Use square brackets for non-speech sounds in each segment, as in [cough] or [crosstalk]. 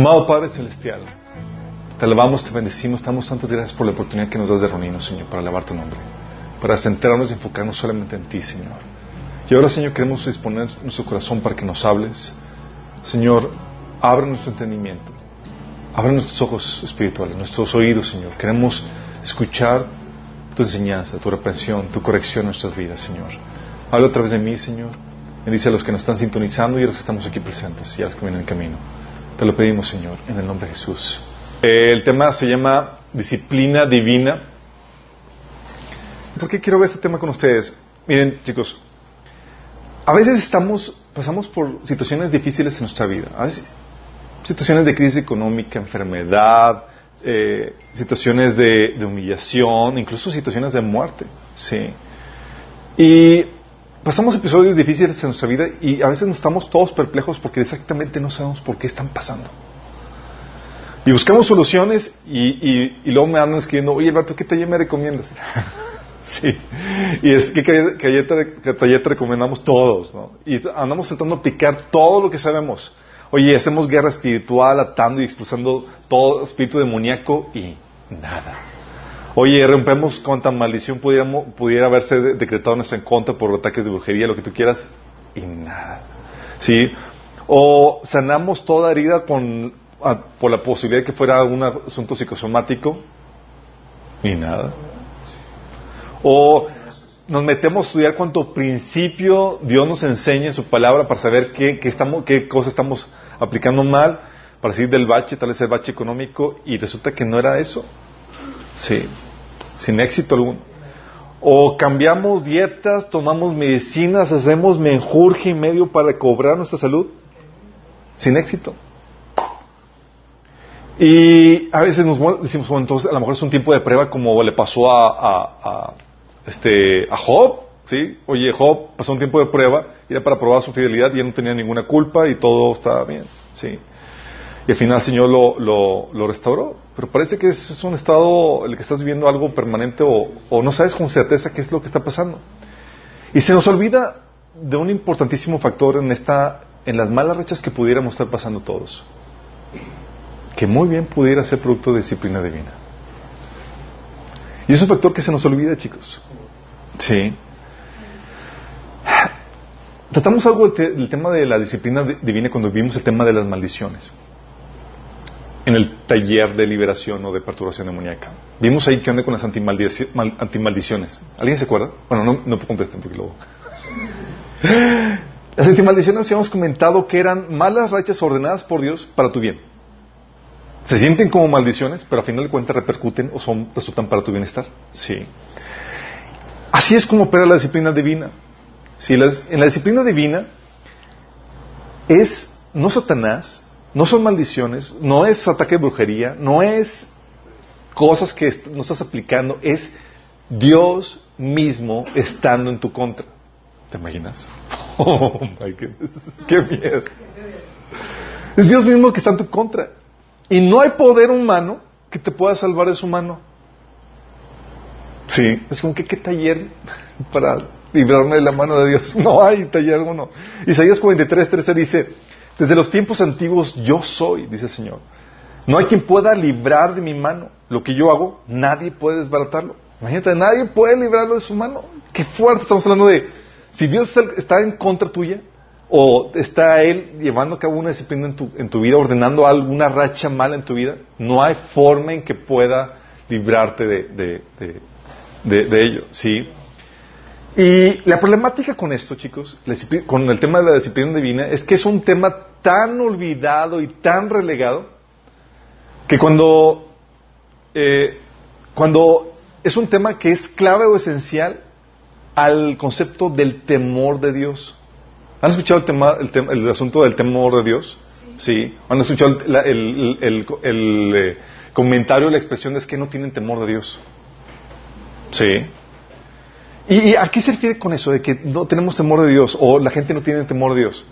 Amado Padre Celestial, te alabamos, te bendecimos, damos tantas gracias por la oportunidad que nos das de reunirnos, Señor, para alabar tu nombre, para centrarnos y enfocarnos solamente en ti, Señor. Y ahora, Señor, queremos disponer nuestro corazón para que nos hables. Señor, abre nuestro entendimiento, abre nuestros ojos espirituales, nuestros oídos, Señor. Queremos escuchar tu enseñanza, tu reprensión, tu corrección en nuestras vidas, Señor. Habla a través de mí, Señor. Bendice a los que nos están sintonizando y a los que estamos aquí presentes y a los que vienen en camino. Te lo pedimos, Señor, en el nombre de Jesús. Eh, el tema se llama disciplina divina. ¿Por qué quiero ver este tema con ustedes? Miren, chicos, a veces estamos, pasamos por situaciones difíciles en nuestra vida. A situaciones de crisis económica, enfermedad, eh, situaciones de, humillación, incluso situaciones de muerte. ¿sí? Y pasamos episodios difíciles en nuestra vida y a veces nos estamos todos perplejos porque exactamente no sabemos por qué están pasando. Y buscamos soluciones y, luego me andan escribiendo, oye Alberto, ¿qué taller me recomiendas? [laughs] sí. Y es que taller te recomendamos todos, ¿no? Y andamos tratando de aplicar todo lo que sabemos. Oye, hacemos guerra espiritual, atando y expulsando todo espíritu demoníaco y nada. Oye, rompemos cuanta maldición pudiera haberse decretado en nuestra contra por ataques de brujería, lo que tú quieras, y nada. ¿Sí? O sanamos toda herida con, por la posibilidad de que fuera un asunto psicosomático, y nada. O nos metemos a estudiar cuánto principio Dios nos enseña en su palabra para saber qué, qué, estamos, qué cosas estamos aplicando mal, para salir del bache, tal vez el bache económico, y resulta que no era eso. Sí, sin éxito alguno. O cambiamos dietas, tomamos medicinas, hacemos menjurje y medio para cobrar nuestra salud, sin éxito. Y a veces nos decimos, bueno, entonces a lo mejor es un tiempo de prueba como le pasó a, a, este, a Job, ¿sí? Oye, Job pasó un tiempo de prueba, era para probar su fidelidad y él no tenía ninguna culpa y todo estaba bien, ¿sí? Y al final el Señor lo, lo, restauró. Pero parece que es un estado el que estás viviendo algo permanente o, o no sabes con certeza qué es lo que está pasando. Y se nos olvida de un importantísimo factor en esta, en las malas rachas que pudiéramos estar pasando todos. Que muy bien pudiera ser producto de disciplina divina. Y es un factor que se nos olvida, chicos. Sí. Tratamos algo del tema de la disciplina divina cuando vimos el tema de las maldiciones. En el taller de liberación o de perturbación demoníaca. Vimos ahí que onda con las antimaldiciones. ¿Alguien se acuerda? Bueno, no, no contesten porque luego. [laughs] Las antimaldiciones habíamos comentado que eran malas rachas ordenadas por Dios para tu bien. Se sienten como maldiciones, pero a final de cuentas repercuten o son, resultan para tu bienestar. Sí. Así es como opera la disciplina divina. Si en la disciplina divina es no Satanás, no son maldiciones, no es ataque de brujería, no es cosas que no estás aplicando, es Dios mismo estando en tu contra. ¿Te imaginas? [laughs] Oh my goodness, qué miedo. Es Dios mismo que está en tu contra. Y no hay poder humano que te pueda salvar de su mano. Sí, es como que qué taller [laughs] para librarme de la mano de Dios. [laughs] No hay taller alguno. Isaías 43, 13 dice, desde los tiempos antiguos yo soy, dice el Señor. No hay quien pueda librar de mi mano. Lo que yo hago, nadie puede desbaratarlo. Imagínate, nadie puede librarlo de su mano. Qué fuerte estamos hablando de, si Dios está en contra tuya, o está Él llevando a cabo una disciplina en tu, en tu vida, ordenando alguna racha mala en tu vida, no hay forma en que pueda librarte de, de, de, de ello. ¿sí? Y la problemática con esto, chicos, con el tema de la disciplina divina, es que es un tema tan olvidado y tan relegado que cuando, eh, cuando es un tema que es clave o esencial al concepto del temor de Dios. ¿Han escuchado el, tema, el, tema, el asunto del temor de Dios? Sí. ¿Han escuchado el, el, eh, comentario, la expresión de es que no tienen temor de Dios? Sí. ¿Y a qué se refiere con eso de que no tenemos temor de Dios o la gente no tiene temor de Dios?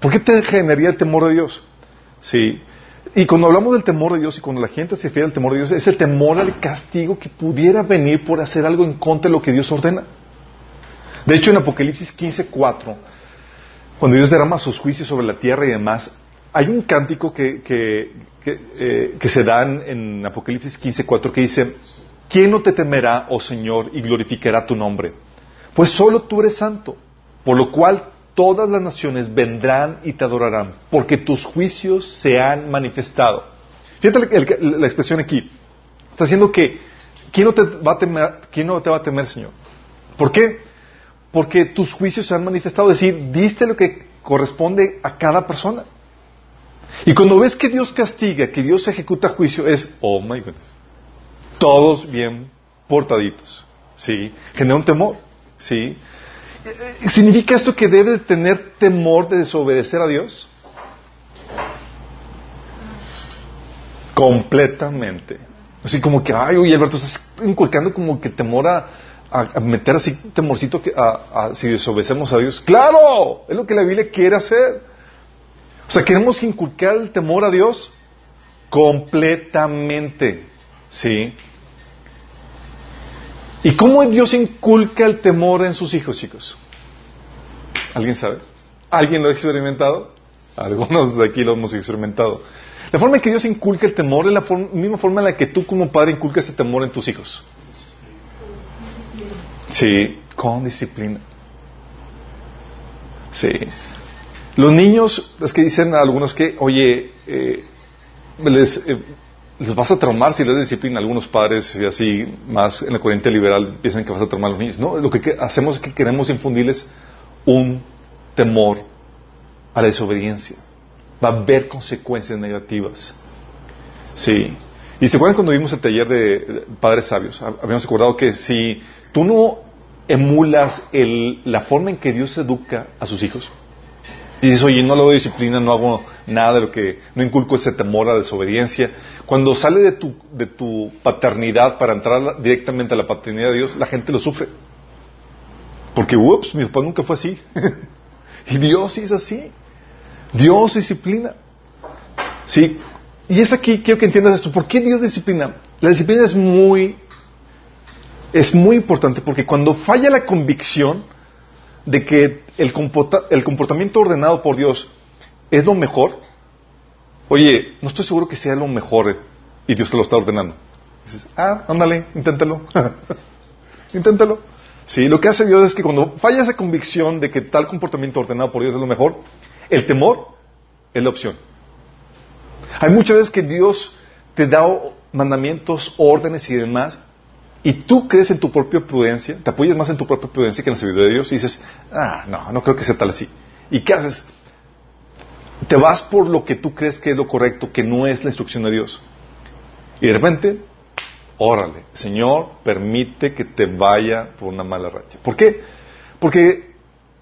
¿Por qué te generaría el temor de Dios? Sí. Y cuando hablamos del temor de Dios y cuando la gente se refiere al temor de Dios, es el temor al castigo que pudiera venir por hacer algo en contra de lo que Dios ordena. De hecho, en Apocalipsis 15:4, cuando Dios derrama sus juicios sobre la tierra y demás, hay un cántico que, que, eh, se da en, en Apocalipsis 15:4 que dice, ¿quién no te temerá, oh Señor, y glorificará tu nombre? Pues solo tú eres santo, por lo cual todas las naciones vendrán y te adorarán, porque tus juicios se han manifestado. Fíjate la expresión aquí. Está diciendo que, ¿quién no te va a temer, quién no te va a temer Señor? ¿Por qué? Porque tus juicios se han manifestado, es decir, diste lo que corresponde a cada persona. Y cuando ves que Dios castiga, que Dios ejecuta juicio, es, oh my goodness, todos bien portaditos, ¿sí? Genera un temor, ¿sí? Eh, ¿Significa esto que debe tener temor de desobedecer a Dios? Completamente. Así como que, ay, oye, Alberto, estás inculcando como que temor a, meter así temorcito que, a, si desobedecemos a Dios. ¡Claro! Es lo que la Biblia quiere hacer. O sea, queremos inculcar el temor a Dios completamente. ¿Sí? ¿Y cómo Dios inculca el temor en sus hijos, chicos? ¿Alguien sabe? ¿Alguien lo ha experimentado? Algunos de aquí lo hemos experimentado. La forma en que Dios inculca el temor es la misma forma en la que tú como padre inculcas ese temor en tus hijos. Sí, con disciplina. Sí. Los niños, es que dicen a algunos que, oye, eh, les, eh, les vas a traumar si les disciplina. Algunos padres, y así más en la corriente liberal, piensan que vas a traumar a los niños. No, lo que hacemos es que queremos infundirles un temor a la desobediencia. Va a haber consecuencias negativas. Sí. Y se acuerdan cuando vimos el taller de padres sabios, habíamos acordado que si tú no emulas la forma en que Dios educa a sus hijos, y dices, oye, no doy disciplina, no hago nada de lo que, no inculco ese temor a la desobediencia. Cuando sale de tu, de tu paternidad para entrar directamente a la paternidad de Dios, la gente lo sufre. Porque, ups, mi papá nunca fue así. [laughs] y Dios sí es así. Dios disciplina. Sí. Y es aquí, quiero que entiendas esto. ¿Por qué Dios disciplina? La disciplina es muy, es muy importante porque cuando falla la convicción, de que el, comportamiento ordenado por Dios es lo mejor, oye, no estoy seguro que sea lo mejor y Dios te lo está ordenando. dices, ah, ándale, inténtalo. [laughs] inténtalo. Sí, lo que hace Dios es que cuando falla esa convicción de que tal comportamiento ordenado por Dios es lo mejor, el temor es la opción. Hay muchas veces que Dios te da mandamientos, órdenes y demás, y tú crees en tu propia prudencia, te apoyas más en tu propia prudencia que en la sabiduría de Dios y dices, ah, no, no creo que sea tal así. ¿Y qué haces? Te vas por lo que tú crees que es lo correcto, que no es la instrucción de Dios. Y de repente, órale, Señor, permite que te vaya por una mala racha. ¿Por qué? Porque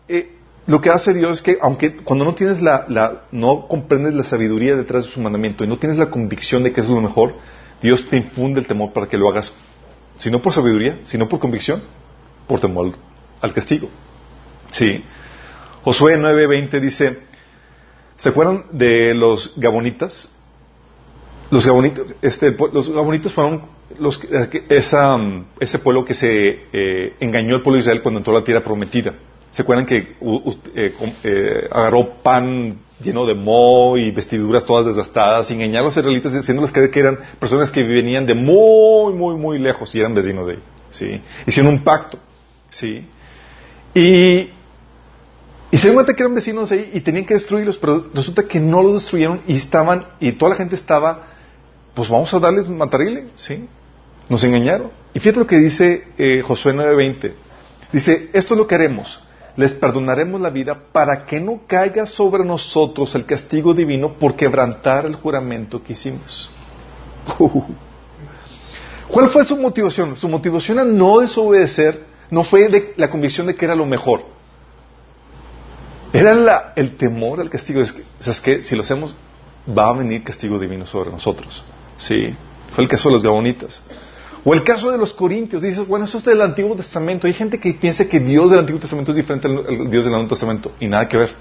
eh, lo que hace Dios es que, aunque cuando no tienes la, no comprendes la sabiduría detrás de su mandamiento y no tienes la convicción de que es lo mejor, Dios te infunde el temor para que lo hagas si no por sabiduría, sino por convicción, por temor al castigo. Sí. Josué 9:20 dice, ¿se acuerdan de los gabonitas? Los gabonitas, este, los gabonitas fueron los, esa, ese pueblo que se eh, engañó al pueblo de Israel cuando entró a la tierra prometida. ¿Se acuerdan que eh, eh, agarró pan lleno de moho y vestiduras todas desgastadas, y engañar a los israelitas diciéndoles que, eran personas que venían de muy, muy, muy lejos y eran vecinos de ahí. ¿sí? Hicieron un pacto. ¿sí? Y, y se dieron que eran vecinos ahí y tenían que destruirlos, pero resulta que no los destruyeron y estaban, y toda la gente estaba, pues vamos a darles matarile, ¿sí? Nos engañaron. Y fíjate lo que dice eh, Josué 9:20. Dice, esto es lo que haremos les perdonaremos la vida para que no caiga sobre nosotros el castigo divino por quebrantar el juramento que hicimos. [laughs] ¿Cuál fue su motivación? Su motivación a no desobedecer no fue de la convicción de que era lo mejor. Era el temor al castigo. Es que, Si lo hacemos, va a venir castigo divino sobre nosotros. Sí. Fue el caso de los gabonitas. O el caso de los corintios, dices, bueno, eso es del Antiguo Testamento. Hay gente que piensa que Dios del Antiguo Testamento es diferente al Dios del Nuevo Testamento y nada que ver.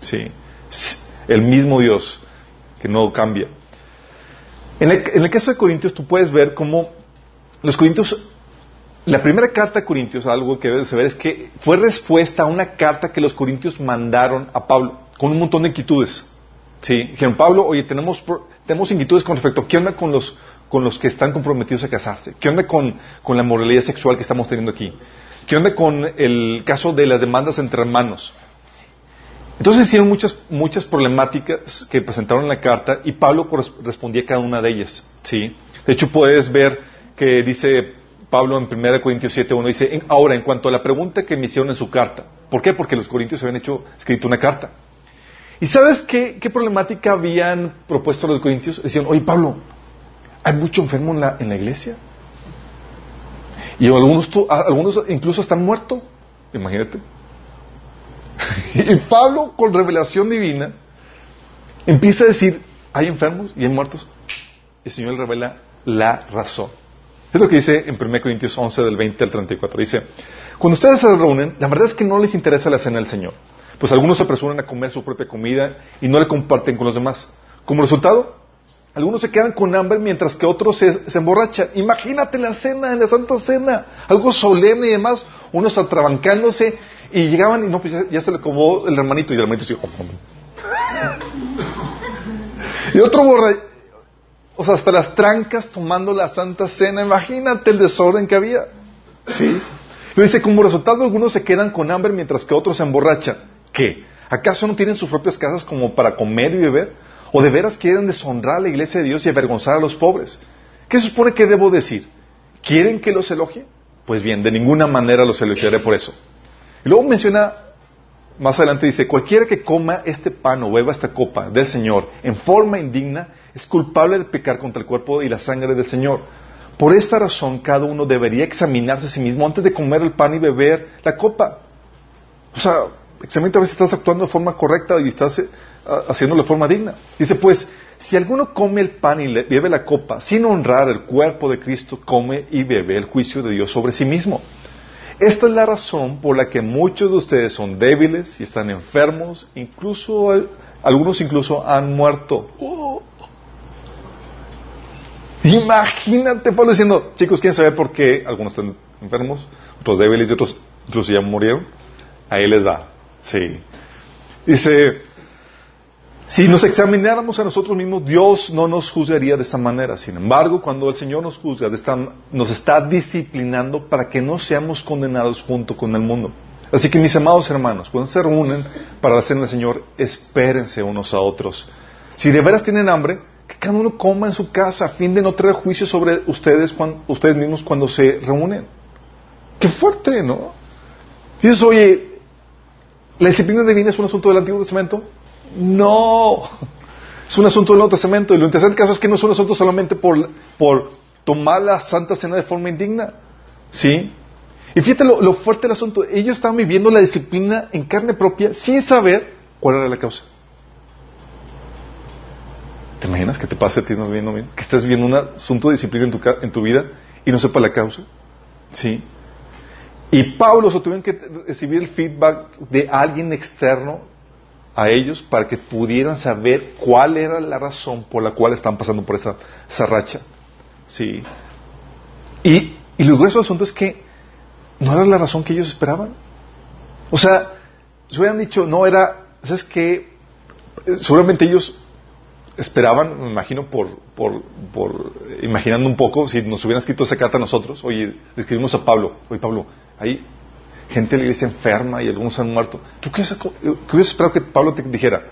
Sí, el mismo Dios que no cambia. En el, en el caso de Corintios, tú puedes ver cómo los Corintios la primera carta a Corintios, algo que debes saber, es que fue respuesta a una carta que los Corintios mandaron a Pablo, con un montón de inquietudes. ¿Sí? Dijeron, Pablo, oye, tenemos, tenemos inquietudes con respecto a qué onda con los, con los que están comprometidos a casarse, qué onda con, con la moralidad sexual que estamos teniendo aquí, qué onda con el caso de las demandas entre hermanos. Entonces hicieron muchas, muchas problemáticas que presentaron en la carta y Pablo respondía a cada una de ellas. ¿sí? De hecho, puedes ver que dice Pablo en 1 Corintios 7.1 dice, ahora en cuanto a la pregunta que me hicieron en su carta, ¿por qué? Porque los corintios habían hecho, escrito una carta. ¿Y sabes qué, problemática habían propuesto los corintios? Decían, oye Pablo, ¿hay mucho enfermo en la, en la iglesia? Y algunos, algunos incluso están muertos, imagínate. [laughs] y Pablo, con revelación divina, empieza a decir, hay enfermos y hay muertos. El Señor revela la razón. Es lo que dice en 1 Corintios 11 del 20 al 34. Dice, cuando ustedes se reúnen, la verdad es que no les interesa la cena del Señor, pues algunos se apresuran a comer su propia comida y no la comparten con los demás. Como resultado, algunos se quedan con hambre mientras que otros se, emborrachan. Imagínate la cena, en la Santa Cena, algo solemne y demás, unos atrabancándose y llegaban y no, pues ya, se le acomodó el hermanito y el hermanito dijo, [laughs] y otro borracho o sea, hasta las trancas tomando la Santa Cena. Imagínate el desorden que había. ¿Sí? Lo dice, como resultado algunos se quedan con hambre mientras que otros se emborrachan. ¿Qué? ¿Acaso no tienen sus propias casas como para comer y beber? ¿O de veras quieren deshonrar a la iglesia de Dios y avergonzar a los pobres? ¿Qué se supone que debo decir? ¿Quieren que los elogie? Pues bien, de ninguna manera los elogiaré por eso. Y luego menciona, más adelante dice, cualquiera que coma este pan o beba esta copa del Señor en forma indigna, es culpable de pecar contra el cuerpo y la sangre del Señor. Por esta razón, cada uno debería examinarse a sí mismo antes de comer el pan y beber la copa. O sea, examínate a ver si estás actuando de forma correcta y estás eh, haciéndolo de forma digna. Dice, pues, si alguno come el pan y bebe la copa sin honrar el cuerpo de Cristo, come y bebe el juicio de Dios sobre sí mismo. Esta es la razón por la que muchos de ustedes son débiles y están enfermos, incluso algunos incluso han muerto. Oh. Imagínate Pablo diciendo, chicos, ¿quieren saber por qué algunos están enfermos, otros débiles y otros incluso ya murieron? Ahí les da. Sí. Dice, si nos examináramos a nosotros mismos, Dios no nos juzgaría de esta manera. Sin embargo, cuando el Señor nos juzga, nos está disciplinando para que no seamos condenados junto con el mundo. Así que mis amados hermanos, cuando se reúnen para la cena del Señor, espérense unos a otros. Si de veras tienen hambre, que cada uno coma en su casa a fin de no traer juicio sobre ustedes, ustedes mismos cuando se reúnen. Qué fuerte, ¿no? Dices, oye, ¿la disciplina divina es un asunto del Antiguo Testamento? No, es un asunto del Nuevo Testamento. Y lo interesante es que no es un asunto solamente por, por tomar la Santa Cena de forma indigna. ¿Sí? Y fíjate lo, lo fuerte del asunto. Ellos estaban viviendo la disciplina en carne propia sin saber cuál era la causa. ¿Te imaginas que te pase a ti no viendo Que estés viendo un asunto de disciplina en tu, en tu vida y no sepa la causa. ¿Sí? Y Pablo se tuvieron que recibir el feedback de alguien externo a ellos para que pudieran saber cuál era la razón por la cual están pasando por esa, esa racha. ¿Sí? Y, y lo grueso del asunto es que no era la razón que ellos esperaban. O sea, se hubieran dicho, no era, ¿sabes qué? Seguramente ellos esperaban, me imagino, por, por, por, imaginando un poco, si nos hubieran escrito esa carta a nosotros, oye, escribimos a Pablo, oye Pablo, hay gente de la iglesia enferma y algunos han muerto. ¿Tú qué hubieras, esperado que Pablo te dijera?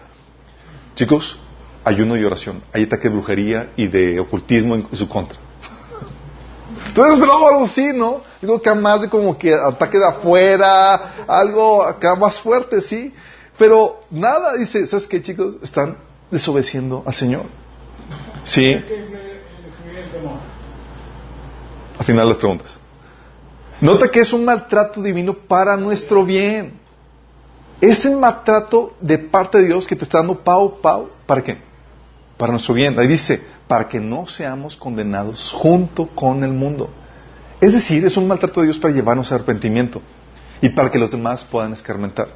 Chicos, ayuno y oración, hay ataque de brujería y de ocultismo en su contra. Entonces esperaba algo así, ¿no? Algo que más de como que ataque de afuera, algo acá más fuerte, sí. Pero nada, dice, ¿sabes qué, chicos? Están desobedeciendo al Señor. ¿Sí? Al final las preguntas. Nota que es un maltrato divino para nuestro bien. Es el maltrato de parte de Dios que te está dando Pau, Pau, ¿para qué? Para nuestro bien. Ahí dice, para que no seamos condenados junto con el mundo. Es decir, es un maltrato de Dios para llevarnos a arrepentimiento y para que los demás puedan escarmentar.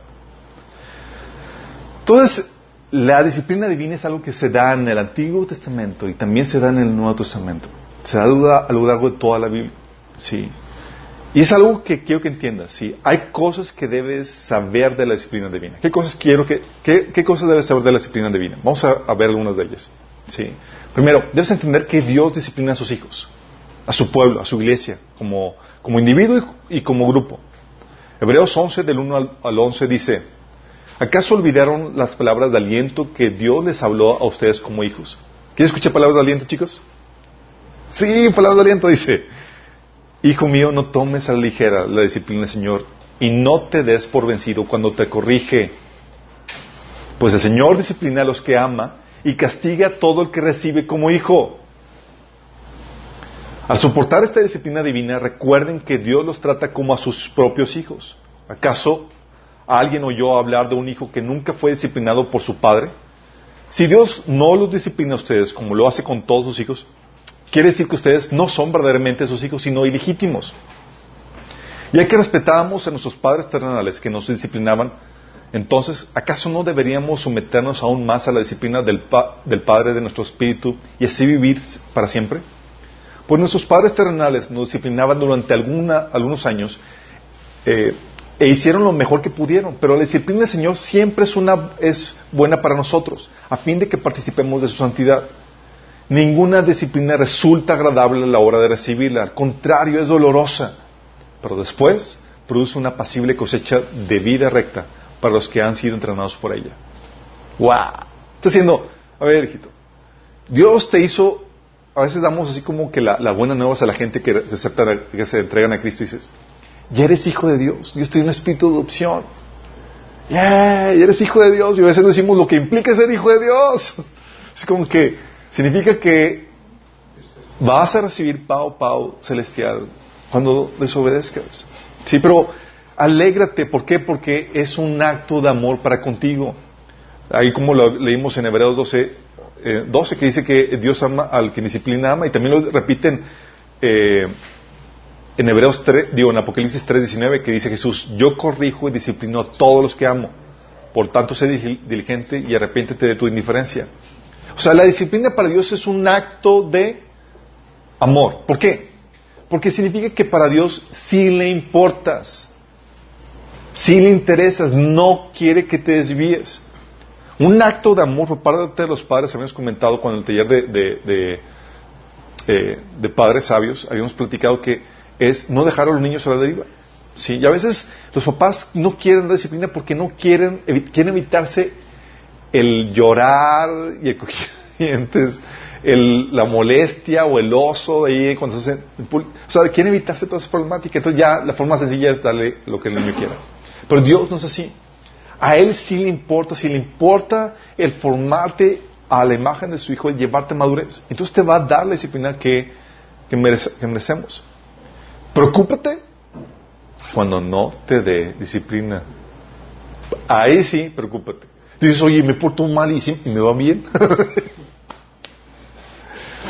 Entonces, la disciplina divina es algo que se da en el Antiguo Testamento y también se da en el Nuevo Testamento. Se da a lo largo de toda la Biblia. Sí. Y es algo que quiero que entiendas. ¿sí? Hay cosas que debes saber de la disciplina divina. ¿Qué cosas quiero que, qué, cosas debes saber de la disciplina divina? Vamos a, ver algunas de ellas. ¿sí? Primero, debes entender que Dios disciplina a sus hijos, a su pueblo, a su iglesia, como, como individuo y, como grupo. Hebreos 11, del 1 al, al 11, dice, ¿acaso olvidaron las palabras de aliento que Dios les habló a ustedes como hijos? ¿Quieres escuchar palabras de aliento, chicos? Sí, palabras de aliento, dice. Hijo mío, no tomes a la ligera la disciplina del Señor y no te des por vencido cuando te corrige. Pues el Señor disciplina a los que ama y castiga a todo el que recibe como hijo. Al soportar esta disciplina divina, recuerden que Dios los trata como a sus propios hijos. ¿Acaso alguien oyó hablar de un hijo que nunca fue disciplinado por su padre? Si Dios no los disciplina a ustedes como lo hace con todos sus hijos, quiere decir que ustedes no son verdaderamente sus hijos, sino ilegítimos. Ya que respetábamos a nuestros padres terrenales que nos disciplinaban, entonces, ¿acaso no deberíamos someternos aún más a la disciplina del, del Padre de nuestro espíritu y así vivir para siempre? Pues nuestros padres terrenales nos disciplinaban durante algunos años eh, e hicieron lo mejor que pudieron, pero la disciplina del Señor siempre es, una, es buena para nosotros, a fin de que participemos de su santidad. Ninguna disciplina resulta agradable a la hora de recibirla, al contrario, es dolorosa, pero después produce una pasible cosecha de vida recta para los que han sido entrenados por ella. ¡Wow! Está diciendo, a ver, hijito, Dios te hizo, a veces damos así como que la, buena nueva a la gente que, que se entregan a Cristo y dices, ya eres hijo de Dios, Dios te dio un espíritu de adopción. Ya, ya eres hijo de Dios. Y a veces decimos lo que implica ser hijo de Dios. [laughs] Es como que significa que vas a recibir pau pau celestial cuando desobedezcas. Sí, pero Alégrate, ¿por qué? Porque es un acto de amor para contigo. Ahí como lo leímos en Hebreos 12, 12 eh, que dice que Dios ama al que disciplina ama, y también lo repiten eh, en Hebreos 3, digo en Apocalipsis 3.19 que dice Jesús, yo corrijo y disciplino a todos los que amo. Por tanto, sé diligente y arrepiéntete de tu indiferencia. O sea, la disciplina para Dios es un acto de amor. ¿Por qué? Porque significa que para Dios sí le importas. Si le interesas, no quiere que te desvíes. Un acto de amor por parte de los padres, habíamos comentado con el taller de, eh, de, padres sabios, habíamos platicado que es no dejar a los niños a la deriva. ¿sí? Y a veces los papás no quieren la disciplina porque no quieren, quieren evitarse el llorar y el dientes, el, la molestia o el oso de ahí cuando se hacen, o sea, quieren evitarse toda esa problemática. Entonces ya la forma sencilla es darle lo que el niño quiera. Pero Dios no es así. A Él sí le importa, si le importa el formarte a la imagen de su Hijo, el llevarte a madurez. Entonces te va a dar la disciplina que, que, merecemos. Preocúpate cuando no te dé disciplina. Ahí sí, preocúpate. Dices, oye, me porto mal y, y me va bien. [laughs]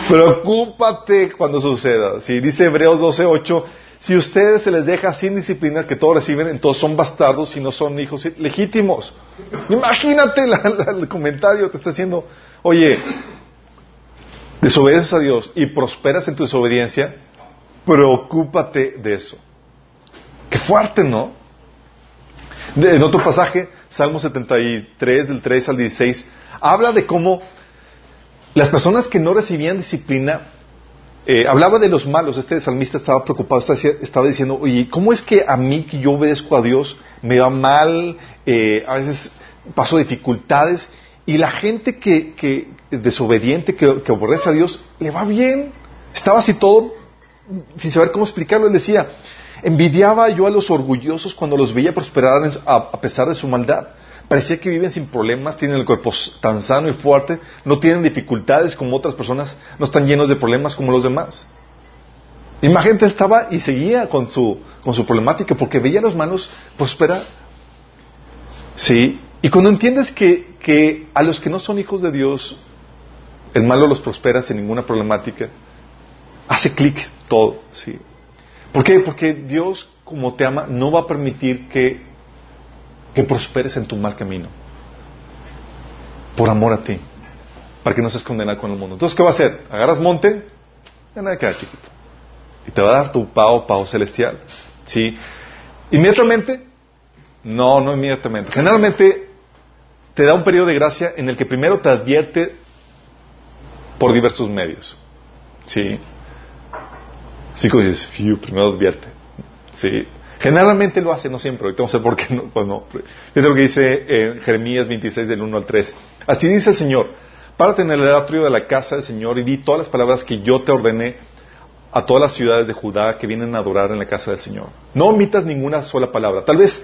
Preocúpate cuando suceda. Si dice Hebreos 12:8, si ustedes se les deja sin disciplina que todos reciben, entonces son bastardos y no son hijos legítimos. Imagínate el comentario que está haciendo, oye, desobedeces a Dios y prosperas en tu desobediencia, preocúpate de eso. Qué fuerte, ¿no? En otro pasaje, Salmo 73, del 3 al 16, habla de cómo las personas que no recibían disciplina eh, hablaba de los malos, este salmista estaba preocupado, estaba diciendo, oye, ¿cómo es que a mí que yo obedezco a Dios me va mal, eh, a veces paso dificultades, y la gente que, que desobediente, que, que, aborrece a Dios, le va bien? Estaba así todo, sin saber cómo explicarlo, él decía, envidiaba yo a los orgullosos cuando los veía prosperar a pesar de su maldad. Parecía que viven sin problemas, tienen el cuerpo tan sano y fuerte, no tienen dificultades como otras personas, no están llenos de problemas como los demás. Imagínate, estaba y seguía con su, con su problemática porque veía a los malos prosperar. Sí, y cuando entiendes que, que a los que no son hijos de Dios, el malo los prospera sin ninguna problemática, hace clic todo. ¿sí? ¿Por qué? Porque Dios, como te ama, no va a permitir que que prosperes en tu mal camino. por amor a ti, para que no seas condenado con el mundo. Entonces, ¿qué va a hacer? Agarras monte, ya nada queda chiquito. Y te va a dar tu pavo, pavo celestial. ¿Sí? Inmediatamente, no, no inmediatamente. Generalmente te da un periodo de gracia en el que primero te advierte por diversos medios. ¿Sí? Como dices, primero advierte. ¿Sí? Generalmente lo hace, no siempre. Ahorita vamos a ver por qué no. Pues no. Fíjate lo que dice en Jeremías 26, del 1 al 3. Así dice el Señor: Párate en el atrio de la casa del Señor y di todas las palabras que yo te ordené a todas las ciudades de Judá que vienen a adorar en la casa del Señor. No omitas ninguna sola palabra. Tal vez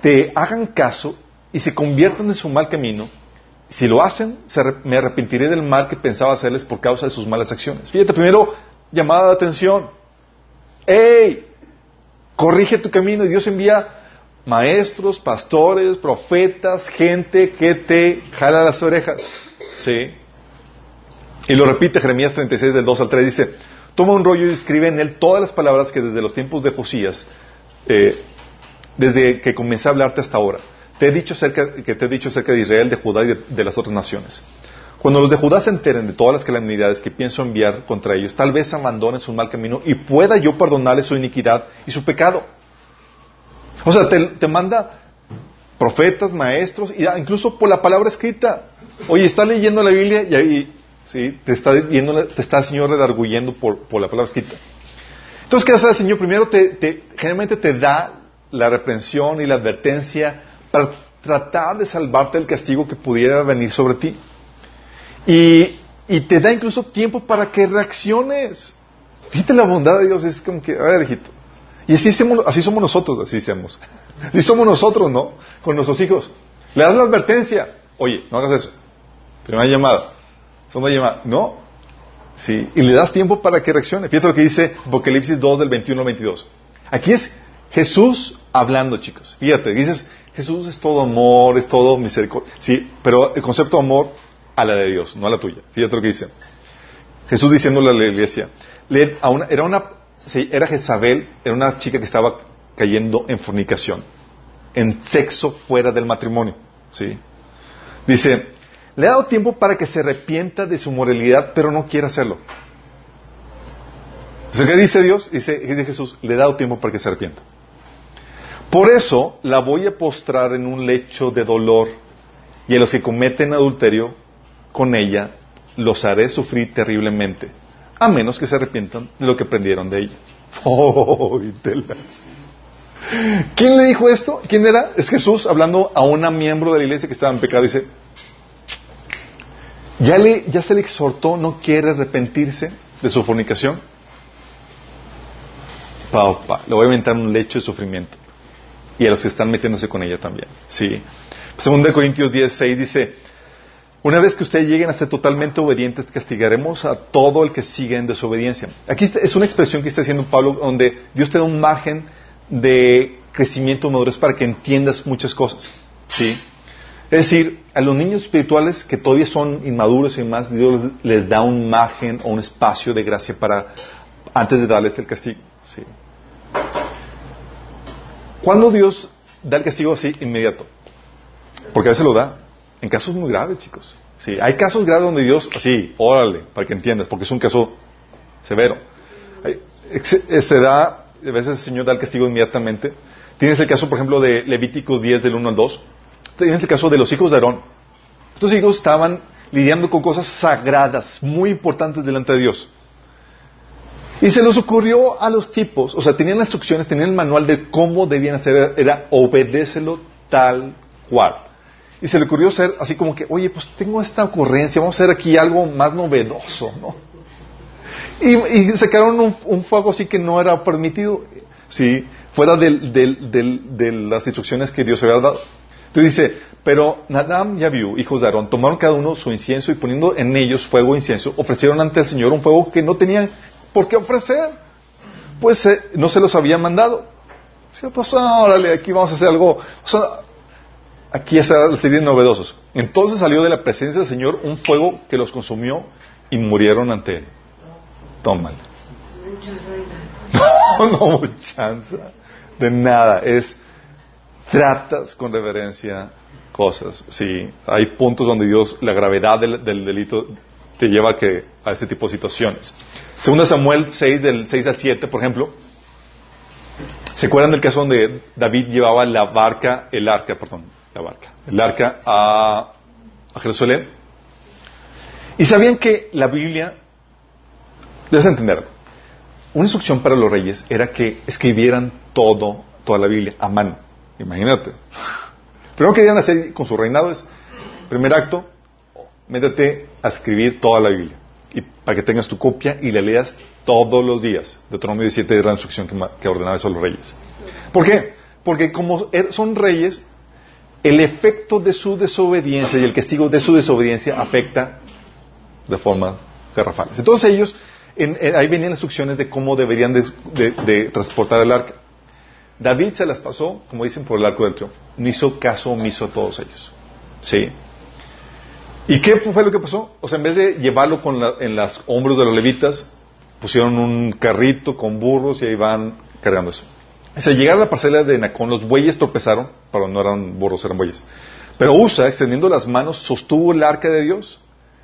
te hagan caso y se conviertan en su mal camino. Si lo hacen, me arrepentiré del mal que pensaba hacerles por causa de sus malas acciones. Fíjate, primero, llamada de atención. ¡Ey! Corrige tu camino y Dios envía maestros, pastores, profetas, gente que te jala las orejas. ¿Sí? Y lo repite Jeremías 36 del 2 al 3, dice, toma un rollo y escribe en él todas las palabras que desde los tiempos de Josías, eh, desde que comencé a hablarte hasta ahora, te he dicho acerca, que te he dicho acerca de Israel, de Judá y de las otras naciones. Cuando los de Judá se enteren de todas las calamidades que pienso enviar contra ellos, tal vez abandonen su mal camino y pueda yo perdonarles su iniquidad y su pecado. O sea, te, manda profetas, maestros, y incluso por la palabra escrita. Oye, estás leyendo la Biblia y ahí ¿sí? te, está te está el Señor redarguyendo por, por, la palabra escrita. Entonces, ¿qué hace el Señor? Primero, te, generalmente te da la reprensión y la advertencia para tratar de salvarte del castigo que pudiera venir sobre ti. Y, te da incluso tiempo para que reacciones. Fíjate la bondad de Dios, es como que, a ver, hijito. Y así, así somos nosotros, así somos. [laughs] Así somos nosotros, ¿no? Con nuestros hijos. Le das la advertencia. Oye, no hagas eso. Primera llamada. Segunda llamada. No. Sí. Y le das tiempo para que reaccione. Fíjate lo que dice Apocalipsis 2 del 21 al 22. Aquí es Jesús hablando, chicos. Fíjate, dices, Jesús es todo amor, es todo misericordia. Sí, pero el concepto de amor a la de Dios, no a la tuya. Fíjate lo que dice. Jesús diciéndole a la iglesia, era una, era Jezabel, era una chica que estaba cayendo en fornicación, en sexo fuera del matrimonio. ¿sí? Dice, le ha dado tiempo para que se arrepienta de su moralidad, pero no quiere hacerlo. ¿Qué dice Dios? Dice, dice Jesús, le he dado tiempo para que se arrepienta. Por eso la voy a postrar en un lecho de dolor y a los que cometen adulterio con ella los haré sufrir terriblemente, a menos que se arrepientan de lo que aprendieron de ella. [laughs] Oh, ¿Quién le dijo esto? ¿Quién era? Es Jesús hablando a una miembro de la iglesia que estaba en pecado. Dice, ya, le, ya se le exhortó, no quiere arrepentirse de su fornicación. Pa, le voy a inventar un lecho de sufrimiento. Y a los que están metiéndose con ella también. Sí. Segundo de Corintios 10, dice, una vez que ustedes lleguen a ser totalmente obedientes, castigaremos a todo el que siga en desobediencia. Aquí es una expresión que está haciendo Pablo, donde Dios te da un margen de crecimiento madurez para que entiendas muchas cosas. ¿sí? Es decir, a los niños espirituales que todavía son inmaduros y más, Dios les da un margen o un espacio de gracia para antes de darles el castigo. ¿sí? ¿Cuándo Dios da el castigo así inmediato? Porque a veces lo da. En casos muy graves, chicos. Sí, hay casos graves donde Dios, así, órale, para que entiendas, porque es un caso severo. Se da, a veces el Señor da el castigo inmediatamente. Tienes el caso, por ejemplo, de Levíticos 10 del 1 al 2. Tienes el caso de los hijos de Aarón. Estos hijos estaban lidiando con cosas sagradas, muy importantes delante de Dios. Y se les ocurrió a los tipos, o sea, tenían las instrucciones, tenían el manual de cómo debían hacer, era obedécelo tal cual. Y se le ocurrió hacer así como que, oye, pues tengo esta ocurrencia, vamos a hacer aquí algo más novedoso, ¿no? Y, sacaron un, fuego así que no era permitido, ¿sí? Fuera de las instrucciones que Dios había dado. Entonces dice, pero Nadam y Abiú, hijos de Aarón, tomaron cada uno su incienso y poniendo en ellos fuego e incienso, ofrecieron ante el Señor un fuego que no tenían por qué ofrecer. Pues eh, no se los había mandado. Dice, pues órale, aquí vamos a hacer algo. O sea, aquí está serían novedosos. Entonces salió de la presencia del Señor un fuego que los consumió y murieron ante él. Tómale. [laughs] No, no chance de nada. Es tratas con reverencia cosas. Sí, hay puntos donde Dios, la gravedad del, delito te lleva a, que, a ese tipo de situaciones. Segunda Samuel 6, del 6 al 7, por ejemplo. ¿Se acuerdan del caso donde David llevaba la barca, el arca, perdón, la barca, el arca a, Jerusalén? Y sabían que la Biblia, debes entender, una instrucción para los reyes era que escribieran todo, toda la Biblia a mano. Imagínate. Primero que querían hacer con su reinado es, primer acto, métete a escribir toda la Biblia. Y para que tengas tu copia y la leas todos los días. Deuteronomio 17 era la instrucción que, ordenaba eso a los reyes. ¿Por qué? Porque como er, son reyes, el efecto de su desobediencia y el castigo de su desobediencia afecta de forma garrafal. Entonces ellos, ahí venían instrucciones de cómo deberían de transportar el arca. David se las pasó, como dicen, por el arco del triunfo. No hizo caso omiso a todos ellos. ¿Sí? ¿Y qué fue lo que pasó? O sea, en vez de llevarlo con en los hombros de los levitas, pusieron un carrito con burros y ahí van cargando eso. Al llegar a la parcela de Nacón, los bueyes tropezaron, pero no eran burros, eran bueyes. Pero Usa, extendiendo las manos, sostuvo el arca de Dios.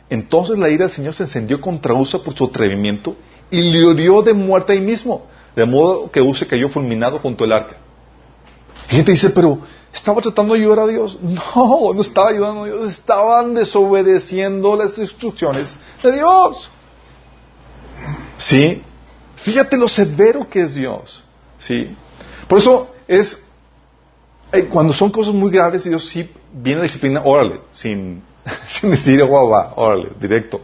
Entonces la ira del Señor se encendió contra Usa por su atrevimiento y le hirió de muerte ahí mismo. De modo que Use cayó fulminado junto al arca. Y gente dice, pero ¿estaba tratando de ayudar a Dios? [laughs] No, no estaba ayudando a Dios, estaban desobedeciendo las instrucciones de Dios. ¿Sí? Fíjate lo severo que es Dios. ¿Sí? Por eso es, eh, cuando son cosas muy graves, Dios sí viene a disciplina, órale, sin, [laughs] decir, guau, va, órale, directo.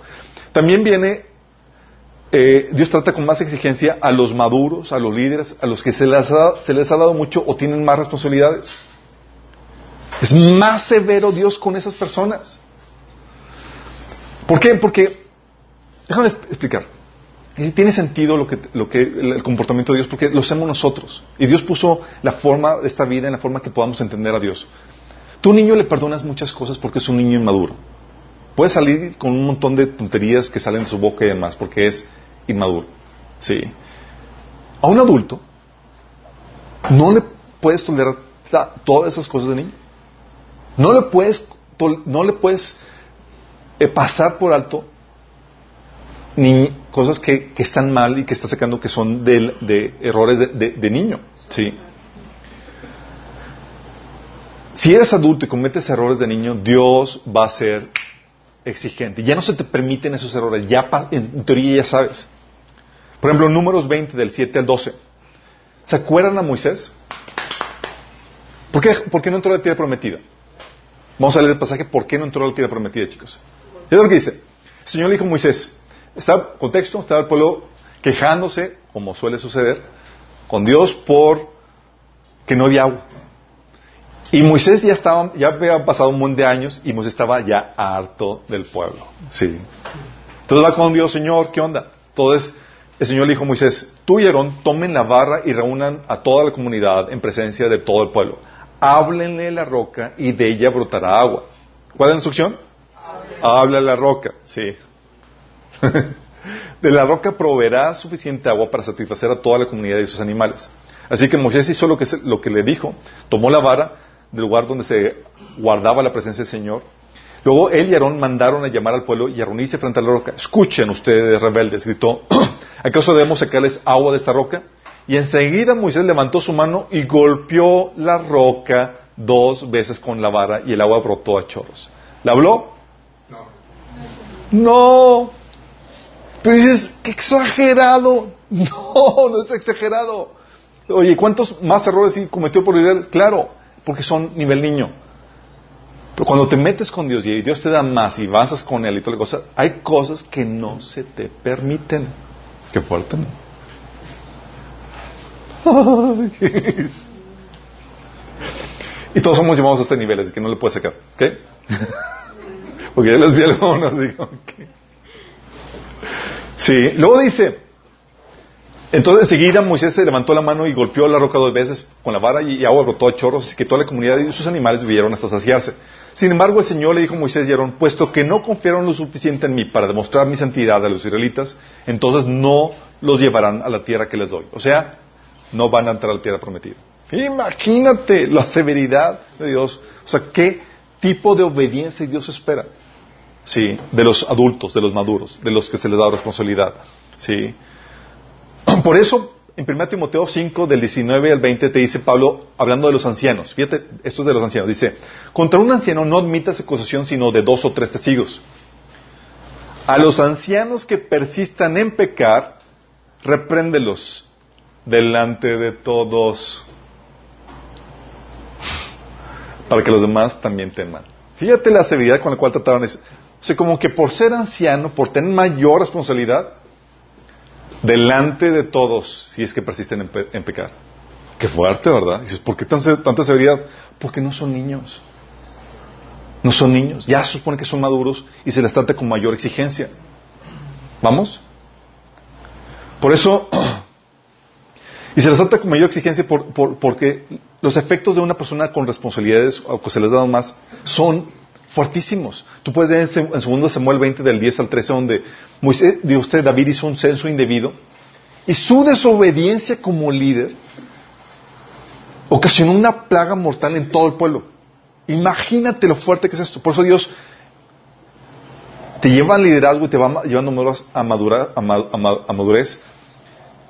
También viene eh, Dios trata con más exigencia a los maduros, a los líderes, a los que se les ha dado mucho o tienen más responsabilidades. Es más severo Dios con esas personas. ¿Por qué? Porque, déjame explicar. Tiene sentido lo que, lo que, el comportamiento de Dios porque lo hacemos nosotros. Y Dios puso la forma de esta vida en la forma que podamos entender a Dios. Tu niño le perdonas muchas cosas porque es un niño inmaduro. Puede salir con un montón de tonterías que salen de su boca y demás porque es inmaduro. Sí. A un adulto no le puedes tolerar todas esas cosas de niño. No le puedes, no le puedes eh, pasar por alto ni cosas que, están mal y que está sacando que son de, errores de, de, niño. ¿sí? Si eres adulto y cometes errores de niño, Dios va a ser exigente. Ya no se te permiten esos errores, ya en teoría ya sabes. Por ejemplo, números 20 del 7 al 12. ¿Se acuerdan a Moisés? ¿Por qué, ¿Por qué no entró la tierra prometida? Vamos a leer el pasaje, ¿por qué no entró la tierra prometida, chicos? Es lo que dice. El Señor le dijo a Moisés, está, contexto, estaba el pueblo quejándose, como suele suceder, con Dios por que no había agua. Y Moisés ya estaba, ya había pasado un montón de años y Moisés estaba ya harto del pueblo. Sí. Entonces va con Dios, Señor, ¿qué onda? Entonces el Señor le dijo a Moisés, tú y Aarón tomen la barra y reúnan a toda la comunidad en presencia de todo el pueblo. Háblenle la roca y de ella brotará agua. ¿Cuál es la instrucción? Habla la roca, sí. De la roca proveerá suficiente agua para satisfacer a toda la comunidad y sus animales. Así que Moisés hizo lo que, lo que le dijo, tomó la vara del lugar donde se guardaba la presencia del Señor Luego él y Aarón mandaron a llamar al pueblo y a reunirse frente a la roca. Escuchen ustedes, rebeldes, gritó, [clears throat] ¿acaso debemos sacarles agua de esta roca? Y enseguida Moisés levantó su mano y golpeó la roca dos veces con la vara y el agua brotó a chorros. ¿La habló? No. No. Pero dices, qué exagerado. [laughs] No, no es exagerado. Oye, ¿cuántos más errores cometió por Israel? Claro, porque son nivel niño. Pero cuando te metes con Dios y Dios te da más y avanzas con Él y toda la cosa, hay cosas que no se te permiten. Qué fuerte, ¿no? [laughs] y todos somos llamados a este nivel, así que no le puedes sacar. ¿Ok? [laughs] Porque ya les vi algunos, digo, Sí, luego dice, entonces enseguida Moisés se levantó la mano y golpeó la roca dos veces con la vara y agua brotó a chorros, así que toda la comunidad y sus animales vivieron hasta saciarse. Sin embargo, el Señor le dijo a Moisés y Aarón, puesto que no confiaron lo suficiente en mí para demostrar mi santidad a los israelitas, entonces no los llevarán a la tierra que les doy. O sea, no van a entrar a la tierra prometida. Imagínate la severidad de Dios. O sea, qué tipo de obediencia Dios espera. Sí, de los adultos, de los maduros, de los que se les da responsabilidad. Sí. [clears throat] Por eso, en 1 Timoteo 5, del 19 al 20, te dice Pablo, hablando de los ancianos. Fíjate, esto es de los ancianos. Dice, contra un anciano no admitas acusación sino de dos o tres testigos. A los ancianos que persistan en pecar, repréndelos delante de todos, para que los demás también teman. Fíjate la severidad con la cual trataban eso. O sea, como que por ser anciano, por tener mayor responsabilidad, delante de todos, si es que persisten en, pecar. Qué fuerte, ¿verdad? dices, ¿por qué tanta severidad? Porque no son niños. No son niños. Ya se supone que son maduros y se les trata con mayor exigencia. ¿Vamos? Por eso, [clears throat] y se les trata con mayor exigencia porque los efectos de una persona con responsabilidades o que se les da más son fuertísimos. Tú puedes ver en, segundo Samuel 20 del 10 al 13 donde Moisés, de usted, David hizo un censo indebido y su desobediencia como líder ocasionó una plaga mortal en todo el pueblo. Imagínate lo fuerte que es esto. Por eso Dios te lleva al liderazgo y te va llevando a, a, madurez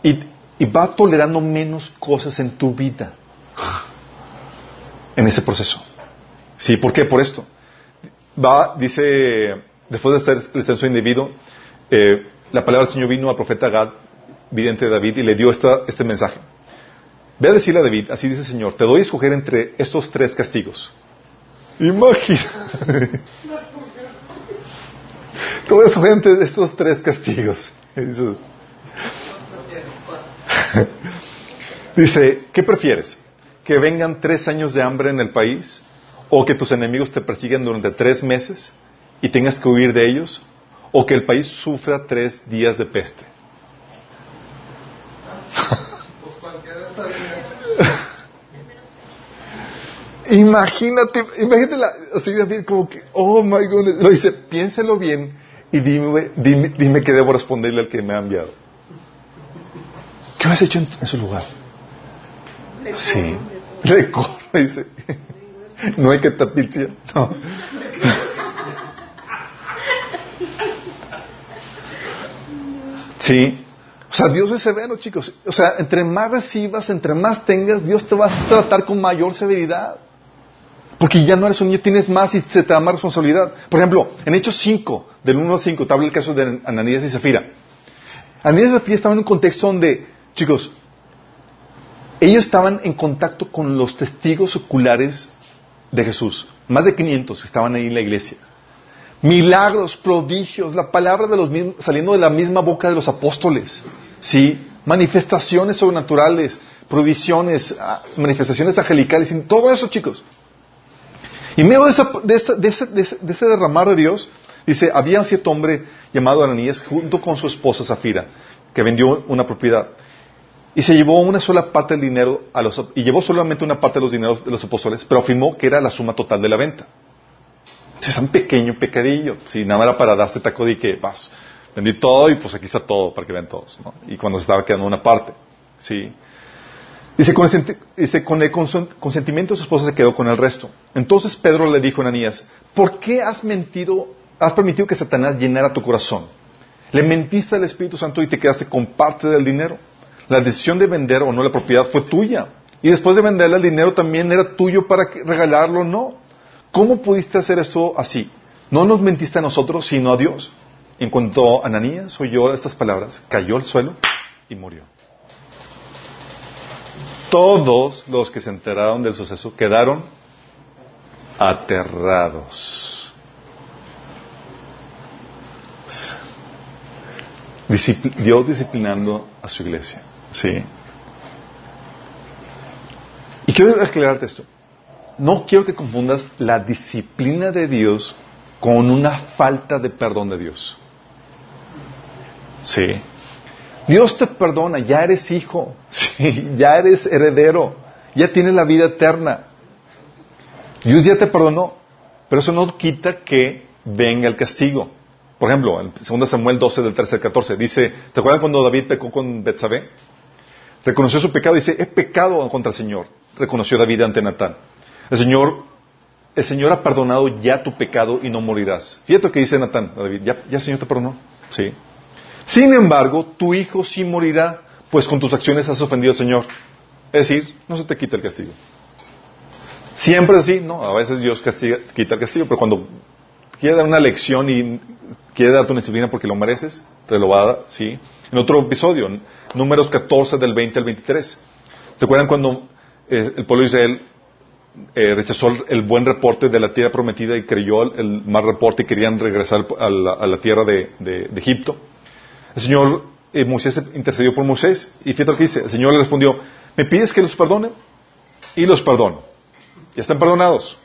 y, y va tolerando menos cosas en tu vida en ese proceso. ¿Sí? ¿Por qué? Por esto va, dice, después de hacer el censo indebido, eh, la palabra del Señor vino al profeta Gad, vidente de David, y le dio esta, este mensaje. Ve a decirle a David, así dice el Señor, te doy a escoger entre estos tres castigos. Imagina. [laughs] te voy a escoger entre estos tres castigos. [laughs] Dice, ¿qué prefieres? ¿Que vengan tres años de hambre en el país o que tus enemigos te persiguen durante tres meses y tengas que huir de ellos, o que el país sufra tres días de peste. [laughs] imagínate, imagínate la, así como que, oh my goodness, lo dice, piénselo bien y dime, dime, qué debo responderle al que me ha enviado. ¿Qué has hecho en, su lugar? sí, le corro, dice. [laughs] No hay que. No. [laughs] Sí. O sea, Dios es severo, chicos. O sea, entre más recibas, entre más tengas, Dios te va a tratar con mayor severidad. Porque ya no eres un niño, tienes más y se te da más responsabilidad. Por ejemplo, en Hechos 5, del 1 al 5, te habla el caso de Ananías y Zafira. Ananías y Zafira estaban en un contexto donde, chicos, ellos estaban en contacto con los testigos oculares de Jesús. Más de 500 estaban ahí en la iglesia. Milagros, prodigios, la palabra de los mismos, saliendo de la misma boca de los apóstoles. ¿Sí? Manifestaciones sobrenaturales, provisiones, ah, manifestaciones angelicales, todo eso, chicos. Y medio de, de, ese, de, ese, derramar de Dios, dice, había un cierto hombre llamado Ananías junto con su esposa Zafira, que vendió una propiedad. Y se llevó una sola parte del dinero a los, y llevó solamente una parte de los dineros de los apóstoles, pero afirmó que era la suma total de la venta. Si es un pequeño pecadillo, si nada era para darse taco de que vas, vendí todo y pues aquí está todo para que vean todos, ¿no? Y cuando se estaba quedando una parte, sí. Dice, con el, dice, con el consentimiento de su esposa se quedó con el resto. Entonces Pedro le dijo a Ananías, ¿por qué has mentido, has permitido que Satanás llenara tu corazón? Le mentiste al Espíritu Santo y te quedaste con parte del dinero. La decisión de vender o no la propiedad fue tuya. Y después de venderla, el dinero también era tuyo para regalarlo o no. ¿Cómo pudiste hacer esto así? No nos mentiste a nosotros, sino a Dios. En cuanto Ananías oyó estas palabras, cayó al suelo y murió. Todos los que se enteraron del suceso quedaron aterrados. Dios disciplinando a su iglesia. Sí. Y quiero aclararte esto. No quiero que confundas la disciplina de Dios con una falta de perdón de Dios. Sí. Dios te perdona, ya eres hijo, [laughs] sí, ya eres heredero, ya tienes la vida eterna. Dios ya te perdonó, pero eso no quita que venga el castigo. Por ejemplo, en 2 Samuel 12 del 13 al 14 dice, ¿te acuerdas cuando David pecó con Betsabé? Reconoció su pecado y dice, he pecado contra el Señor. Reconoció David ante Natán. El Señor el Señor ha perdonado ya tu pecado y no morirás. Fíjate lo que dice Natán, David, ya, ya el Señor te perdonó. Sí. Sin embargo, tu hijo sí morirá, pues con tus acciones has ofendido al Señor. Es decir, no se te quita el castigo. Siempre así, no, a veces Dios castiga, quita el castigo, pero cuando quiere dar una lección y quiere darte una disciplina porque lo mereces, te lo va a dar, ¿sí? En otro episodio, números 14 del 20 al 23. ¿Se acuerdan cuando eh, el pueblo de Israel eh, rechazó el, buen reporte de la tierra prometida y creyó el, mal reporte y querían regresar a la, tierra de, Egipto? El Señor, eh, Moisés intercedió por Moisés y fíjate lo que dice. El Señor le respondió, ¿me pides que los perdone? Y los perdono. Ya están perdonados.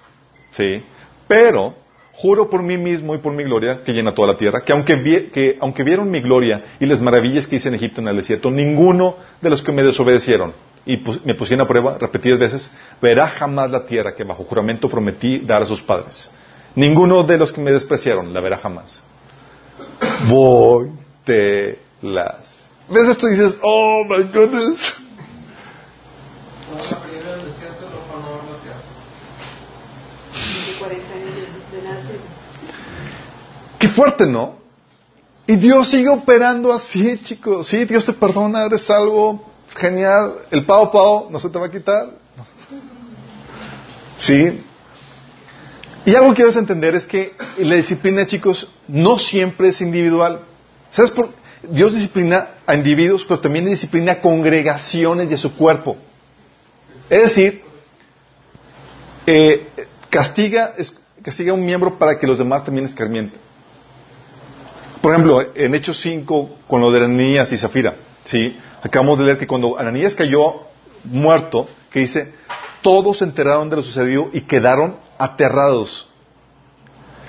Sí. Pero juro por mí mismo y por mi gloria que llena toda la tierra, que aunque, que aunque vieron mi gloria y las maravillas que hice en Egipto en el desierto, ninguno de los que me desobedecieron y me pusieron a prueba repetidas veces, verá jamás la tierra que bajo juramento prometí dar a sus padres. Ninguno de los que me despreciaron la verá jamás. Voy te las. ¿Ves esto y dices, oh my goodness? Qué fuerte, ¿no? Y Dios sigue operando así, chicos. Sí, Dios te perdona, eres salvo. Genial. El pao pao no se te va a quitar. Sí. Y algo que debes entender es que la disciplina, chicos, no siempre es individual. ¿Sabes por Dios disciplina a individuos, pero también disciplina a congregaciones de su cuerpo. Es decir, eh, castiga, castiga a un miembro para que los demás también escarmienten. Por ejemplo, en Hechos 5, con lo de Ananías y Zafira, ¿sí? acabamos de leer que cuando Ananías cayó muerto, que dice, todos se enteraron de lo sucedido y quedaron aterrados.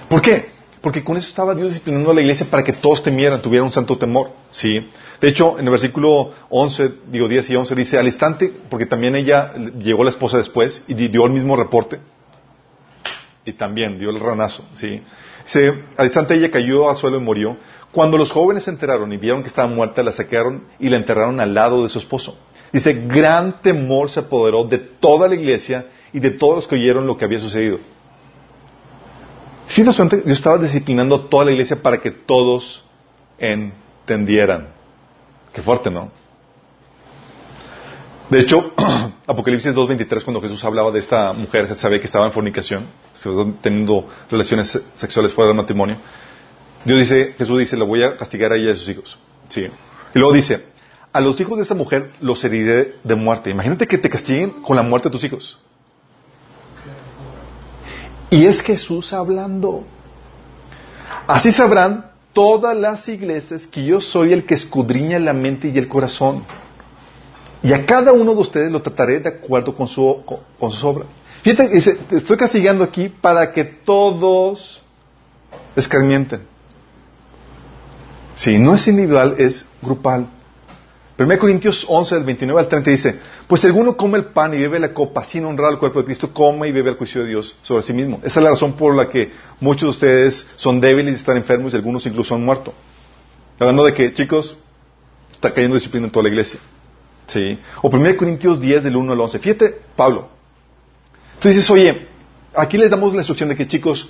¿Por qué? Porque con eso estaba Dios disciplinando a la iglesia para que todos temieran, tuvieran un santo temor. ¿sí? De hecho, en el versículo 11, digo 10 y 11, dice, al instante, porque también ella llegó la esposa después y dio el mismo reporte, y también dio el ranazo. ¿sí? Dice, al instante ella cayó al suelo y murió. Cuando los jóvenes se enteraron y vieron que estaba muerta, la sacaron y la enterraron al lado de su esposo. Dice, gran temor se apoderó de toda la iglesia y de todos los que oyeron lo que había sucedido. Si ¿Sí Dios estaba disciplinando a toda la iglesia para que todos entendieran. Qué fuerte, ¿no? De hecho, [clears throat] Apocalipsis 2.23, cuando Jesús hablaba de esta mujer, se sabía que estaba en fornicación, teniendo relaciones sexuales fuera del matrimonio. Dios dice, Jesús dice, le voy a castigar a ella y a sus hijos. Sí. Y luego dice, a los hijos de esta mujer los heriré de muerte. Imagínate que te castiguen con la muerte de tus hijos. Y es Jesús hablando. Así sabrán todas las iglesias que yo soy el que escudriña la mente y el corazón. Y a cada uno de ustedes lo trataré de acuerdo con su, con, su obra. Fíjate, estoy castigando aquí para que todos escarmienten. Si no es individual, es grupal. 1 Corintios 11, del 29 al 30 dice, pues alguno come el pan y bebe la copa sin honrar al cuerpo de Cristo, come y bebe el juicio de Dios sobre sí mismo. Esa es la razón por la que muchos de ustedes son débiles y están enfermos y algunos incluso han muerto. Hablando de que, chicos, está cayendo disciplina en toda la iglesia. ¿Sí? O 1 Corintios 10 del 1 al 11. Fíjate, Pablo. Tú dices, oye, aquí les damos la instrucción de que chicos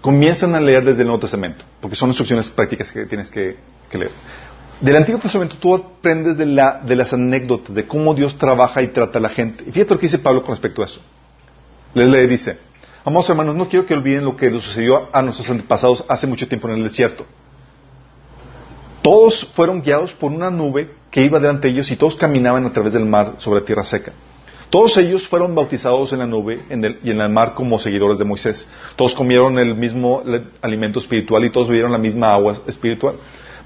comienzan a leer desde el Nuevo Testamento, porque son instrucciones prácticas que tienes que, leer. Del Antiguo Testamento tú aprendes de, la, de las anécdotas, de cómo Dios trabaja y trata a la gente. Y fíjate lo que dice Pablo con respecto a eso. Les le dice, amados hermanos, no quiero que olviden lo que le sucedió a nuestros antepasados hace mucho tiempo en el desierto. Todos fueron guiados por una nube que iba delante de ellos y todos caminaban a través del mar sobre tierra seca. Todos ellos fueron bautizados en la nube y en el mar como seguidores de Moisés. Todos comieron el mismo alimento espiritual y todos bebieron la misma agua espiritual.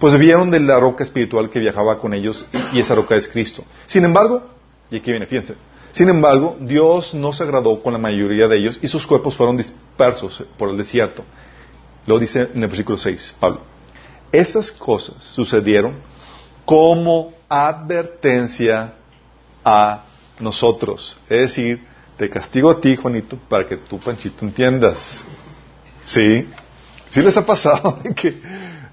Pues bebieron de la roca espiritual que viajaba con ellos y esa roca es Cristo. Sin embargo, y aquí viene, fíjense, sin embargo, Dios no se agradó con la mayoría de ellos y sus cuerpos fueron dispersos por el desierto. Lo dice en el versículo 6, Pablo. Esas cosas sucedieron como advertencia a nosotros. Es decir, te castigo a ti, Juanito, para que tú, Panchito, entiendas. ¿Sí? ¿Sí les ha pasado [laughs] que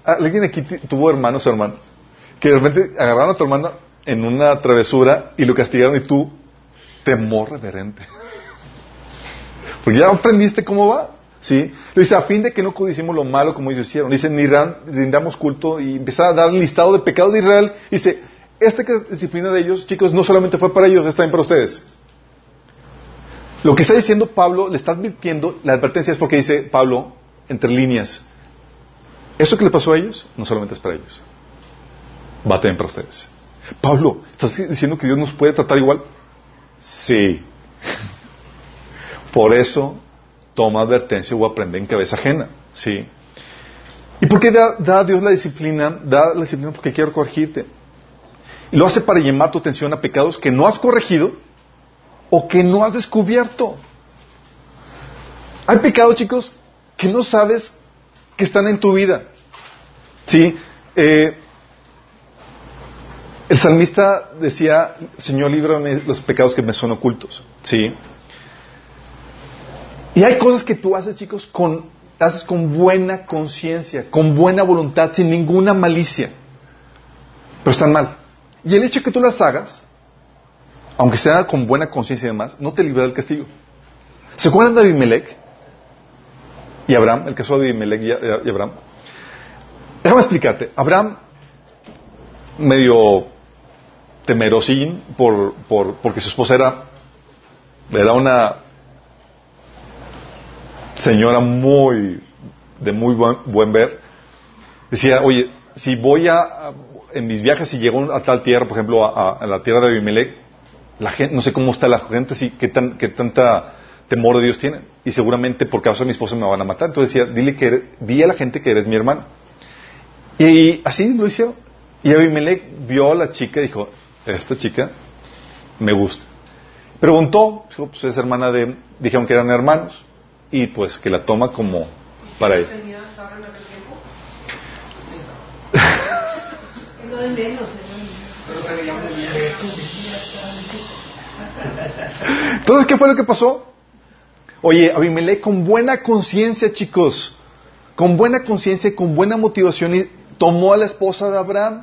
alguien aquí tuvo hermanos o hermanas que de repente agarraron a tu hermana en una travesura y lo castigaron y tú, temor reverente. [laughs] Porque ya aprendiste cómo va. ¿Sí? Lo dice, a fin de que no codicemos lo malo como ellos hicieron. Dice, ni rindamos culto y empezar a dar un listado de pecados de Israel. Dice, esta disciplina de ellos, chicos, no solamente fue para ellos, es también para ustedes. Lo que está diciendo Pablo, le está advirtiendo, la advertencia es porque dice Pablo, entre líneas, eso que le pasó a ellos, no solamente es para ellos, va también para ustedes. Pablo, ¿estás diciendo que Dios nos puede tratar igual? Sí. [laughs] Por eso toma advertencia o aprende en cabeza ajena. ¿Sí? ¿Y por qué da, da, Dios la disciplina? Da la disciplina porque quiere corregirte. Y lo hace para llamar tu atención a pecados que no has corregido o que no has descubierto. Hay pecados, chicos, que no sabes que están en tu vida. ¿Sí? Eh, el salmista decía, Señor, líbrame los pecados que me son ocultos. ¿Sí? Y hay cosas que tú haces, chicos, con, haces con buena conciencia, con buena voluntad, sin ninguna malicia. Pero están mal. Y el hecho de que tú las hagas, aunque sea con buena conciencia y demás, no te libra del castigo. ¿Se acuerdan de Abimelech y Abraham? El caso de Abimelech y Abraham. Déjame explicarte. Abraham, medio temerosín por, por, porque su esposa era, era una señora muy, de muy buen, ver, decía, oye, si voy a, en mis viajes y llego a tal tierra, por ejemplo, a, la tierra de Abimelech, la gente, no sé cómo está la gente, si, qué, tan, qué tanta temor de Dios tienen. Y seguramente por causa de mi esposa me van a matar. Entonces decía, dile que, di a la gente que eres mi hermano. Y así lo hicieron. Y Abimelech vio a la chica y dijo, esta chica me gusta. Preguntó, dijo, pues es hermana de, dijeron que eran hermanos y pues que la toma como para él. [laughs] Entonces, ¿qué fue lo que pasó? Oye, Abimelech con buena conciencia, chicos, con buena conciencia y con buena motivación, y tomó a la esposa de Abraham.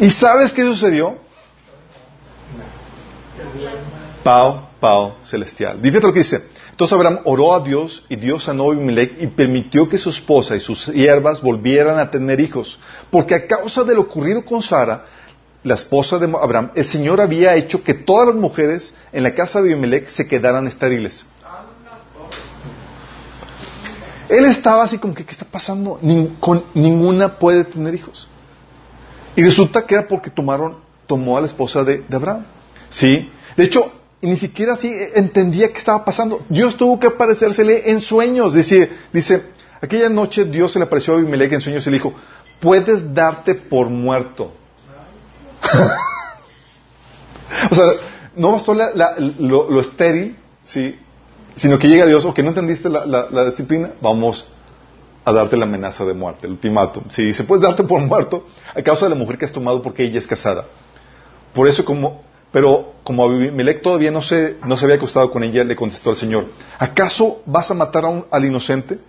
¿Y sabes qué sucedió? Pau, Pau celestial. Fíjate lo que dice. Entonces Abraham oró a Dios y Dios sanó a Abimelech y permitió que su esposa y sus siervas volvieran a tener hijos. Porque a causa de lo ocurrido con Sara, la esposa de Abraham, el Señor había hecho que todas las mujeres en la casa de Abimelech se quedaran estériles. Él estaba así como que, ¿qué está pasando? ninguna puede tener hijos. Y resulta que era porque tomaron, tomó a la esposa de, de Abraham. ¿Sí? De hecho, y ni siquiera así entendía qué estaba pasando. Dios tuvo que aparecérsele en sueños. Dice, dice aquella noche Dios se le apareció a Abimelech en sueños y le dijo, puedes darte por muerto. [laughs] o sea, no bastó lo, estéril, ¿sí? sino que llega Dios, o que no entendiste la, disciplina, vamos a darte la amenaza de muerte, el ultimátum. Si dice, puedes darte por muerto a causa de la mujer que has tomado porque ella es casada. Por eso, como pero como Abimelech todavía no se, no se había acostado con ella, le contestó al Señor, ¿acaso vas a matar a un, al inocente?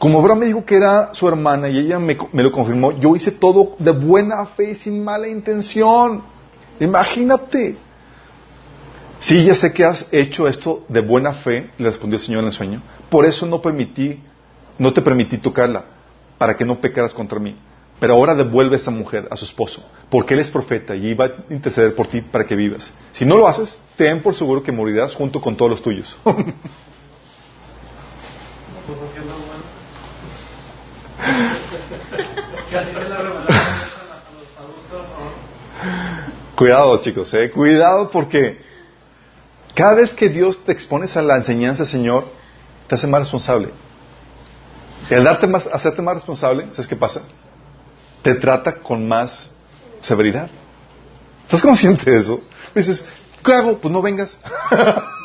Como Abraham me dijo que era su hermana y ella me, lo confirmó, yo hice todo de buena fe y sin mala intención. Imagínate. Sí, ya sé que has hecho esto de buena fe, le respondió el Señor en el sueño. Por eso no permití, no te permití tocarla, para que no pecaras contra mí. Pero ahora devuelve a esa mujer a su esposo, porque él es profeta y va a interceder por ti para que vivas. Si no lo haces, ten por seguro que morirás junto con todos los tuyos. [laughs] Cuidado, chicos, eh. Cuidado porque cada vez que Dios te expones a la enseñanza, Señor, te hace más responsable. Y al darte más, hacerte más responsable, ¿sabes qué pasa? Te trata con más severidad. ¿Estás consciente de eso? dices, ¿qué hago? Pues no vengas. [laughs]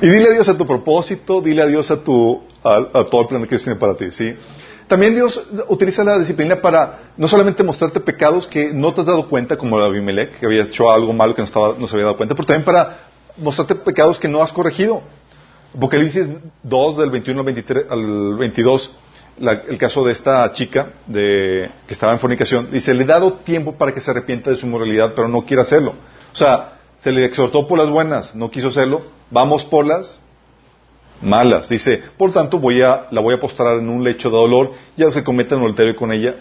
y dile a Dios a tu propósito, dile a Dios a, tu, a, todo el plan que Dios para ti, ¿sí? También Dios utiliza la disciplina para no solamente mostrarte pecados que no te has dado cuenta, como la Abimelech, que había hecho algo malo que no, estaba, no se había dado cuenta, pero también para mostrarte pecados que no has corregido. Apocalipsis 2 del 21 al, 23, al 22, el caso de esta chica de, que estaba en fornicación, dice, le he dado tiempo para que se arrepienta de su moralidad, pero no quiere hacerlo. O sea, se le exhortó por las buenas, no quiso hacerlo, vamos por las malas. Dice, por tanto voy a, la voy a postrar en un lecho de dolor, ya se cometen adulterio con ella,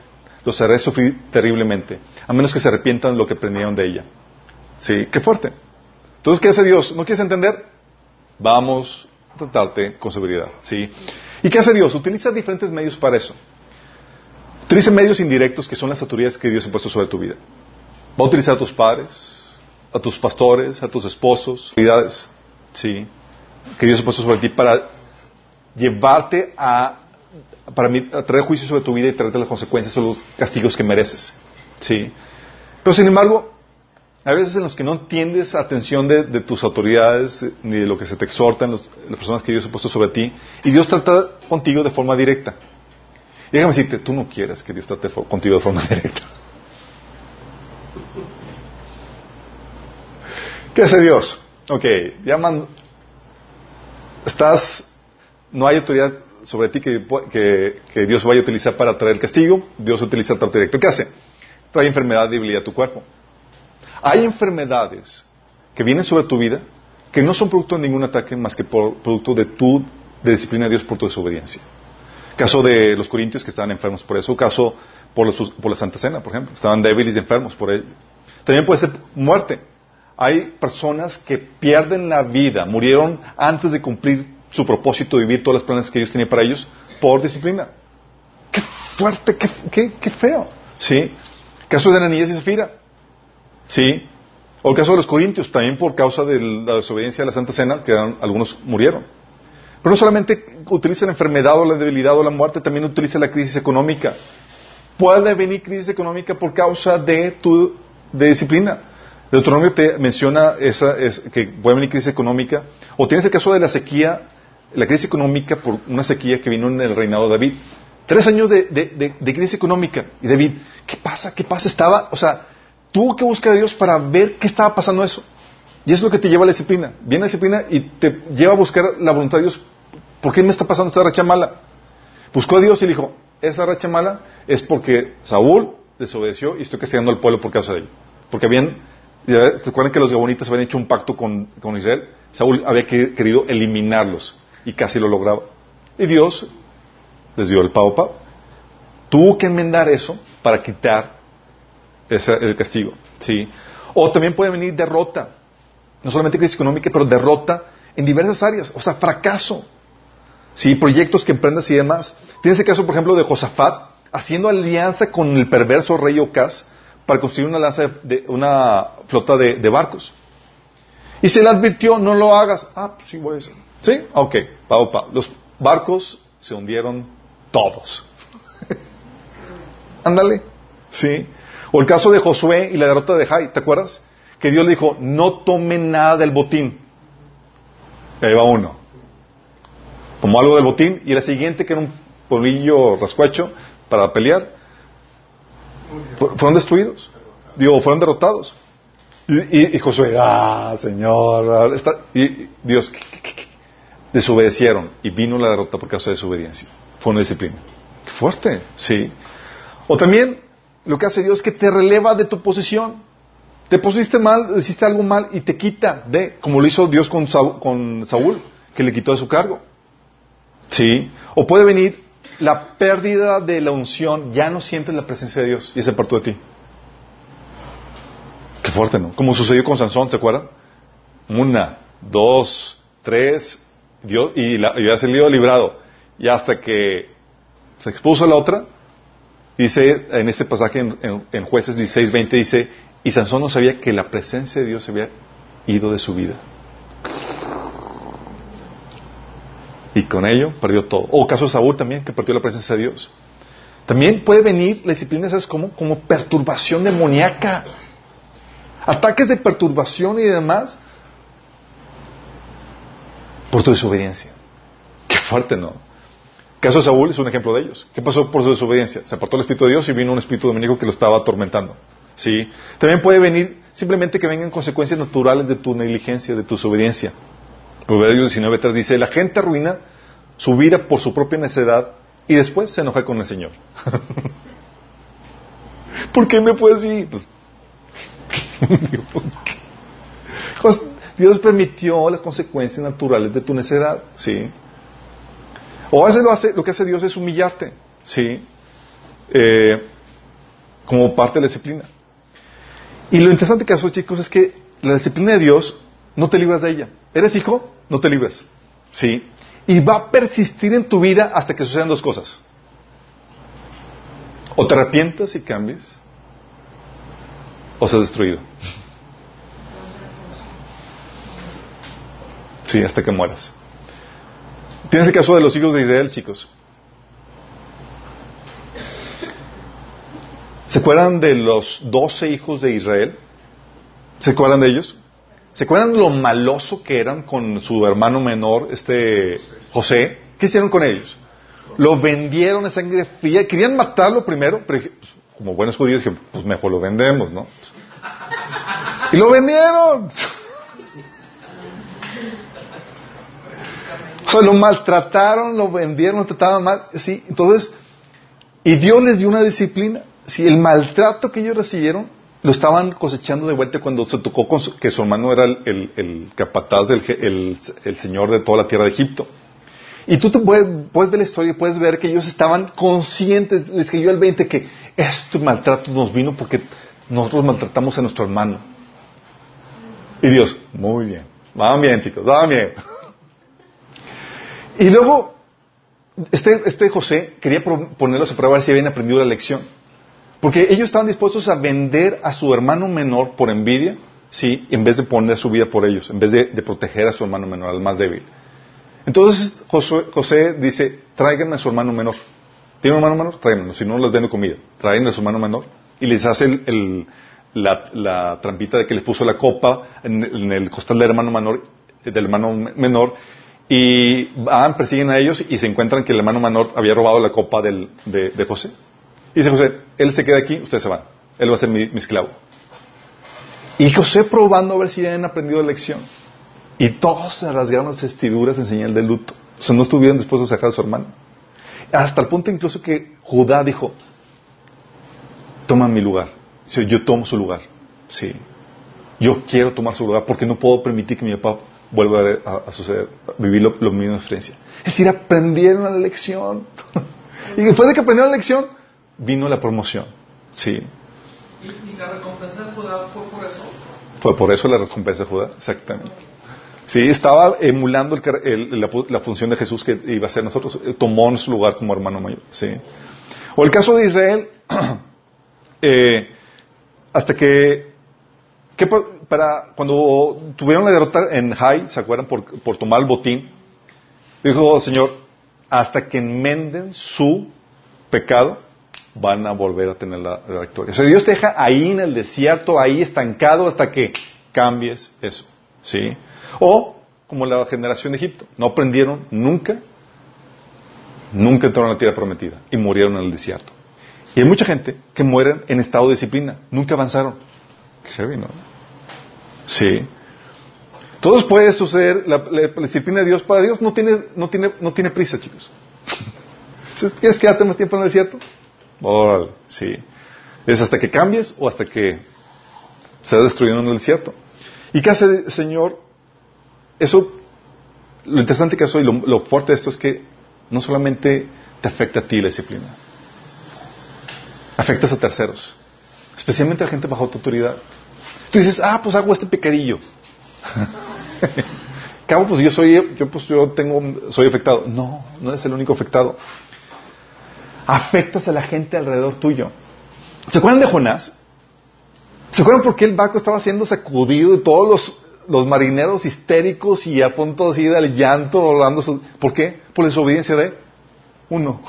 los haré sufrir terriblemente, a menos que se arrepientan de lo que aprendieron de ella. Sí, qué fuerte. Entonces, ¿qué hace Dios? ¿No quieres entender? Vamos a tratarte con severidad. ¿sí? ¿Y qué hace Dios? Utiliza diferentes medios para eso. Utiliza medios indirectos que son las autoridades que Dios ha puesto sobre tu vida. Va a utilizar a tus padres, a tus pastores, a tus esposos, autoridades, ¿sí? que Dios ha puesto sobre ti para llevarte a, para traer juicio sobre tu vida y traerte las consecuencias o los castigos que mereces. ¿sí? Pero sin embargo, hay veces en los que no entiendes atención de, tus autoridades ni de lo que se te exhortan las personas que Dios ha puesto sobre ti y Dios trata contigo de forma directa. Y déjame decirte, tú no quieres que Dios trate contigo de forma [laughs] directa. ¿Qué hace Dios? Ok, llaman, estás, no hay autoridad sobre ti que, que, Dios vaya a utilizar para traer el castigo, Dios utiliza el trato directo. ¿Qué hace? Trae enfermedad, debilidad a tu cuerpo. Hay enfermedades que vienen sobre tu vida que no son producto de ningún ataque más que por, producto de tu de disciplina de Dios por tu desobediencia. Caso de los corintios que estaban enfermos por eso, caso por, por la Santa Cena, por ejemplo, estaban débiles y enfermos por ello. También puede ser muerte. Hay personas que pierden la vida, murieron antes de cumplir su propósito de vivir todos los planes que Dios tenía para ellos por disciplina. Qué fuerte, qué, qué, feo. ¿Sí? Caso de Ananías y Zafira. ¿Sí? O el caso de los corintios, también por causa de la desobediencia a la Santa Cena, que algunos murieron. Pero no solamente utiliza la enfermedad o la debilidad o la muerte, también utiliza la crisis económica. Puede venir crisis económica por causa de tu de disciplina. Deuteronomio te menciona esa, que puede venir crisis económica. O tienes el caso de la sequía, la crisis económica por una sequía que vino en el reinado de David. Tres años de, de crisis económica. Y David, ¿qué pasa? ¿Qué pasa? Estaba, o sea, tuvo que buscar a Dios para ver qué estaba pasando eso. Y es lo que te lleva a la disciplina. Viene la disciplina y te lleva a buscar la voluntad de Dios. ¿Por qué me está pasando esta racha mala? Buscó a Dios y le dijo, esa racha mala es porque Saúl desobedeció y estoy castigando al pueblo por causa de ello. Porque habían, recuerden que los gabonitas habían hecho un pacto con, con Israel. Saúl había querido eliminarlos y casi lo lograba. Y Dios les dio el pavo. Tuvo que enmendar eso para quitar es el castigo. ¿sí? O también puede venir derrota. No solamente crisis económica, pero derrota en diversas áreas. O sea, fracaso. ¿Sí? Proyectos que emprendas y demás. Tienes el caso, por ejemplo, de Josafat haciendo alianza con el perverso rey Ocas para construir una, lanza de, una flota de, barcos. Y se le advirtió, no lo hagas. Ah, pues sí voy a hacer. ¿Sí? Ok, pa, pa. Los barcos se hundieron todos. [laughs] Ándale. ¿Sí? O el caso de Josué y la derrota de Jai, ¿te acuerdas? Que Dios le dijo, no tomen nada del botín. Y ahí va uno. Tomó algo del botín y la siguiente, que era un polillo rascuacho para pelear, fueron destruidos. Digo, fueron derrotados. Y, Josué, ah, Señor, y Dios, desobedecieron y vino la derrota por causa de desobediencia. Fue una disciplina. Qué fuerte, sí. O también lo que hace Dios es que te releva de tu posición. Te pusiste mal, hiciste algo mal y te quita de, como lo hizo Dios con Saúl, que le quitó de su cargo. ¿Sí? O puede venir la pérdida de la unción, ya no sientes la presencia de Dios y se apartó de ti. Qué fuerte, ¿no? Como sucedió con Sansón, ¿se acuerdan? Una, dos, tres, Dios, y, la, y ya salido librado. Y hasta que se expuso la otra, Dice en este pasaje en, Jueces 16, 20, dice, y Sansón no sabía que la presencia de Dios se había ido de su vida. Y con ello perdió todo. O caso de Saúl también, que perdió la presencia de Dios. También puede venir la disciplina, ¿sabes cómo? Como perturbación demoníaca. Ataques de perturbación y demás por tu desobediencia. Qué fuerte, ¿no? Caso de Saúl es un ejemplo de ellos. ¿Qué pasó por su desobediencia? Se apartó el Espíritu de Dios y vino un espíritu demoníaco que lo estaba atormentando. ¿Sí? También puede venir simplemente que vengan consecuencias naturales de tu negligencia, de tu desobediencia. Proverbios 19.3 dice, la gente arruina su vida por su propia necedad y después se enoja con el Señor. [laughs] ¿Por qué me puedes decir? Pues, [laughs] Dios permitió las consecuencias naturales de tu necedad, ¿sí? O a veces lo, hace, lo que hace Dios es humillarte, ¿sí? Eh, como parte de la disciplina. Y lo interesante que hace, chicos, es que la disciplina de Dios no te libras de ella. ¿Eres hijo? No te libres. ¿Sí? Y va a persistir en tu vida hasta que sucedan dos cosas. O te arrepientas y cambies, o seas destruido. Sí, hasta que mueras. Tienes el caso de los hijos de Israel, chicos. ¿Se acuerdan de los doce hijos de Israel? ¿Se acuerdan de ellos? ¿Se acuerdan de lo maloso que eran con su hermano menor, este José? ¿Qué hicieron con ellos? Lo vendieron a sangre fría. Querían matarlo primero, pero pues, como buenos judíos dijeron, pues mejor lo vendemos, ¿no? Y lo vendieron. O sea, lo maltrataron, lo vendieron, lo trataban mal. Sí, entonces, y Dios les dio una disciplina. Si el maltrato que ellos recibieron lo estaban cosechando de vuelta cuando se tocó con que su hermano era el, capataz, del, el, señor de toda la tierra de Egipto. Y tú te puedes, ver la historia y puedes ver que ellos estaban conscientes, les cayó el 20 que este maltrato nos vino porque nosotros maltratamos a nuestro hermano. Y Dios, muy bien, van bien chicos, van bien. Y luego, este, este José quería ponerlos a prueba si habían aprendido la lección. Porque ellos estaban dispuestos a vender a su hermano menor por envidia, sí, en vez de poner su vida por ellos, en vez de, proteger a su hermano menor, al más débil. Entonces José, dice, tráiganme a su hermano menor. ¿Tiene un hermano menor? Tráiganmelo, si no les vendo comida. Tráiganme a su hermano menor. Y les hace la, trampita de que les puso la copa en, el costal del hermano menor, del hermano menor y van, persiguen a ellos y se encuentran que el hermano menor había robado la copa de, de José. Y dice José, él se queda aquí, ustedes se van. Él va a ser mi, esclavo. Y José probando a ver si habían aprendido la lección. Y todos se rasgaron vestiduras en señal de luto. O sea, no estuvieron dispuestos a sacar a su hermano. Hasta el punto incluso que Judá dijo, toma mi lugar. yo tomo su lugar. Sí. Yo quiero tomar su lugar porque no puedo permitir que mi papá vuelva a, suceder, vivir lo, mismo de experiencia. Es decir, aprendieron la lección. [laughs] y después de que aprendieron la lección, vino la promoción. Sí. ¿Y, la recompensa de Judá fue por eso? Fue por eso la recompensa de Judá, exactamente. Sí, estaba emulando la, función de Jesús que iba a ser nosotros, eh, tomó su lugar como hermano mayor. Sí. O el caso de Israel, [clears throat] eh, hasta que, para cuando tuvieron la derrota en Jai, ¿se acuerdan? Por, tomar el botín, dijo Señor, hasta que enmenden su pecado, van a volver a tener la, victoria. O sea, Dios te deja ahí en el desierto, ahí estancado hasta que cambies eso. ¿Sí? O como la generación de Egipto, no aprendieron nunca, nunca entraron a la tierra prometida y murieron en el desierto. Y hay mucha gente que muere en estado de disciplina, nunca avanzaron. Heavy, ¿no? Sí. Todos puede suceder, la, disciplina de Dios para Dios no tiene, no tiene, no tiene prisa, chicos. [laughs] ¿Quieres quedarte más tiempo en el desierto? sí. Es hasta que cambies o hasta que se destruyendo en el desierto. ¿Y qué hace el Señor? Eso, lo interesante que y lo, fuerte de esto es que no solamente te afecta a ti la disciplina, afectas a terceros, especialmente a gente bajo tu autoridad. Tú dices, ah, pues hago este pecadillo. [laughs] Cabo, pues yo soy, yo pues yo tengo, soy afectado. No, no eres el único afectado afectas a la gente alrededor tuyo. ¿Se acuerdan de Jonás? ¿Se acuerdan por qué el barco estaba siendo sacudido y todos los, los marineros histéricos y a punto así del llanto, volando? ¿Por qué? Por la desobediencia de uno.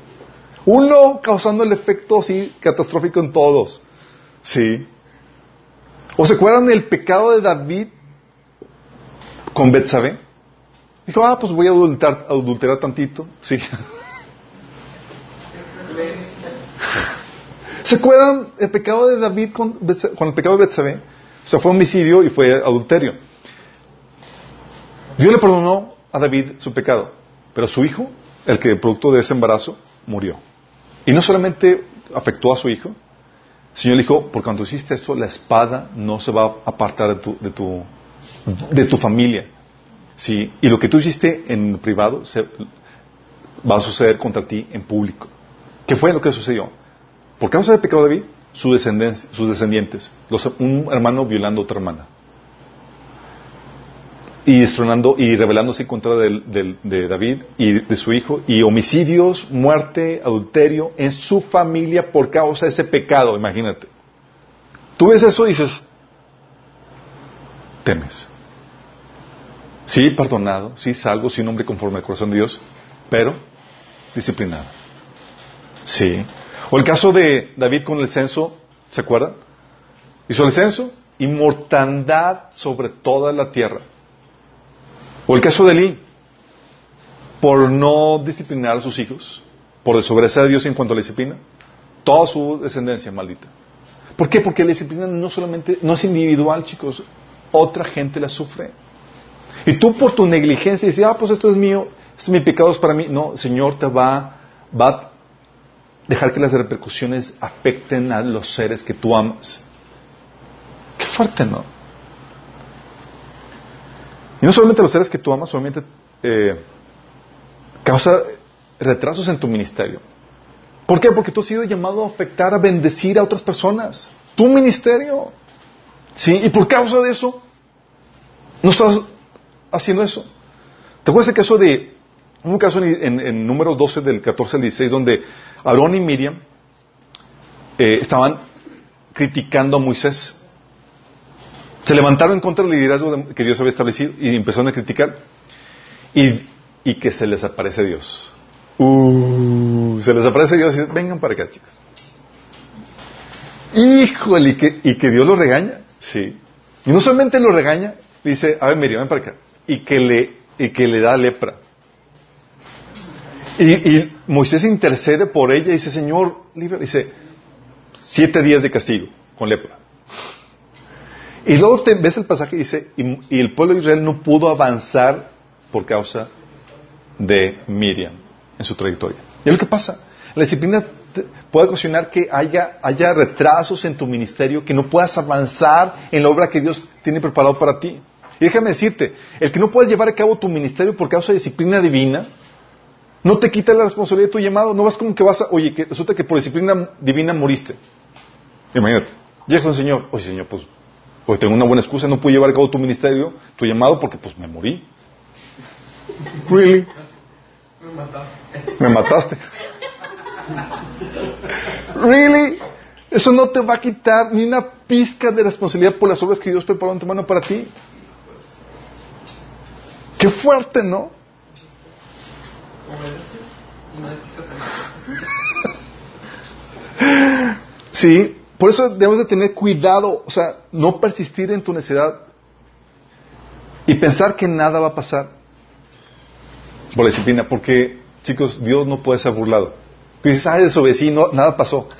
[laughs] uno causando el efecto así catastrófico en todos. Sí. ¿O se acuerdan del pecado de David con Betsabé? Dijo, ah, pues voy a adulterar, adulterar tantito. Sí. [laughs] ¿Se acuerdan el pecado de David con, el pecado de Betsabé? O sea, fue homicidio y fue adulterio. Dios le perdonó a David su pecado, pero su hijo, el que producto de ese embarazo, murió. Y no solamente afectó a su hijo, El Señor dijo, por cuanto hiciste esto, la espada no se va a apartar de tu, de tu, de tu familia. ¿Sí? Y lo que tú hiciste en privado se, va a suceder contra ti en público. ¿Qué fue lo que sucedió? Por causa del pecado de David, sus descendientes, un hermano violando a otra hermana. Y destronando y rebelándose en contra de David y de su hijo, y homicidios, muerte, adulterio en su familia por causa de ese pecado, imagínate. Tú ves eso y dices, temes. Sí, perdonado, sí, salvo, sí, un hombre conforme al corazón de Dios, pero disciplinado. Sí. O el caso de David con el censo, ¿se acuerdan? Hizo el censo y mortandad sobre toda la tierra. O el caso de Eli, por no disciplinar a sus hijos, por desobedecer a Dios en cuanto a la disciplina, toda su descendencia maldita. ¿Por qué? Porque la disciplina no solamente, no es individual, chicos, otra gente la sufre. Y tú por tu negligencia dices, ah, pues esto es mío, este mi pecado es para mí. No, el Señor te va, va a dejar que las repercusiones afecten a los seres que tú amas. Qué fuerte, ¿no? Y no solamente los seres que tú amas, solamente eh, causa retrasos en tu ministerio. ¿Por qué? Porque tú has sido llamado a afectar, a bendecir a otras personas. Tu ministerio. ¿Sí? Y por causa de eso, no estás haciendo eso. ¿Te acuerdas el caso de un caso en, números 12 del 14 al 16 donde Aarón y Miriam eh, estaban criticando a Moisés. Se levantaron contra del liderazgo que Dios había establecido y empezaron a criticar. Y, que se les aparece Dios. Uh, se les aparece Dios y dice, vengan para acá, chicos. Híjole, y que, y que Dios lo regaña. Sí. Y no solamente lo regaña, dice, a ver, Miriam, ven para acá. Y que le, y que le da lepra. Y, Moisés intercede por ella y dice, Señor, libre, dice, siete días de castigo con lepra. Y luego te, ves el pasaje y dice, y, el pueblo de Israel no pudo avanzar por causa de Miriam en su trayectoria. ¿Y lo que pasa? La disciplina puede ocasionar que haya, haya retrasos en tu ministerio, que no puedas avanzar en la obra que Dios tiene preparado para ti. Y déjame decirte, el que no puedas llevar a cabo tu ministerio por causa de disciplina divina, no te quita la responsabilidad de tu llamado. No vas como que vas a, oye, que resulta que por disciplina divina moriste. Imagínate. Llega un señor, oye señor, pues, pues tengo una buena excusa, no puedo llevar a cabo tu ministerio, tu llamado, porque pues me morí. Really? Me mataste. Me mataste. really? Eso no te va a quitar ni una pizca de responsabilidad por las obras que Dios preparó en mano para ti. Qué fuerte, ¿no? Sí, por eso debemos de tener cuidado, o sea, no persistir en tu necedad y pensar que nada va a pasar por la disciplina, porque, chicos, Dios no puede ser burlado. Y dices, ah, desobedecí, no, nada pasó. [laughs]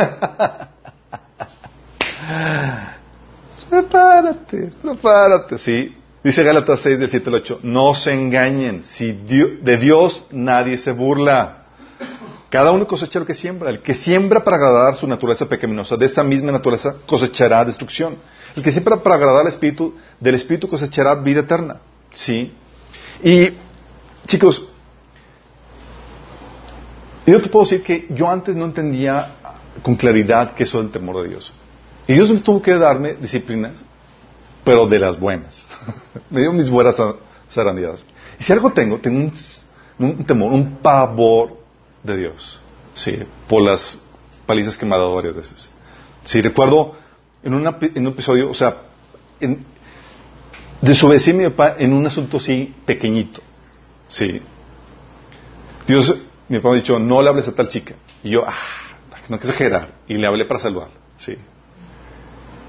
prepárate, prepárate, sí. Dice Gálatas 6, del 7 al 8, no se engañen, si de Dios nadie se burla. Cada uno cosecha lo que siembra. El que siembra para agradar su naturaleza pecaminosa, de esa misma naturaleza cosechará destrucción. El que siembra para agradar al Espíritu, del Espíritu cosechará vida eterna. ¿Sí? Y, chicos, yo te puedo decir que yo antes no entendía con claridad qué es el temor de Dios. Y Dios tuvo que darme disciplinas pero de las buenas. [laughs] me dio mis buenas zarandeadas. Y si algo tengo, tengo un, temor, un pavor de Dios. Sí, por las palizas que me ha dado varias veces. Sí, recuerdo en, un episodio, o sea, en, desobedecí a mi papá en un asunto así pequeñito. Sí. Dios, mi papá me ha dicho, no le hables a tal chica. Y yo, ah, no hay que. Y le hablé para salvarla. Sí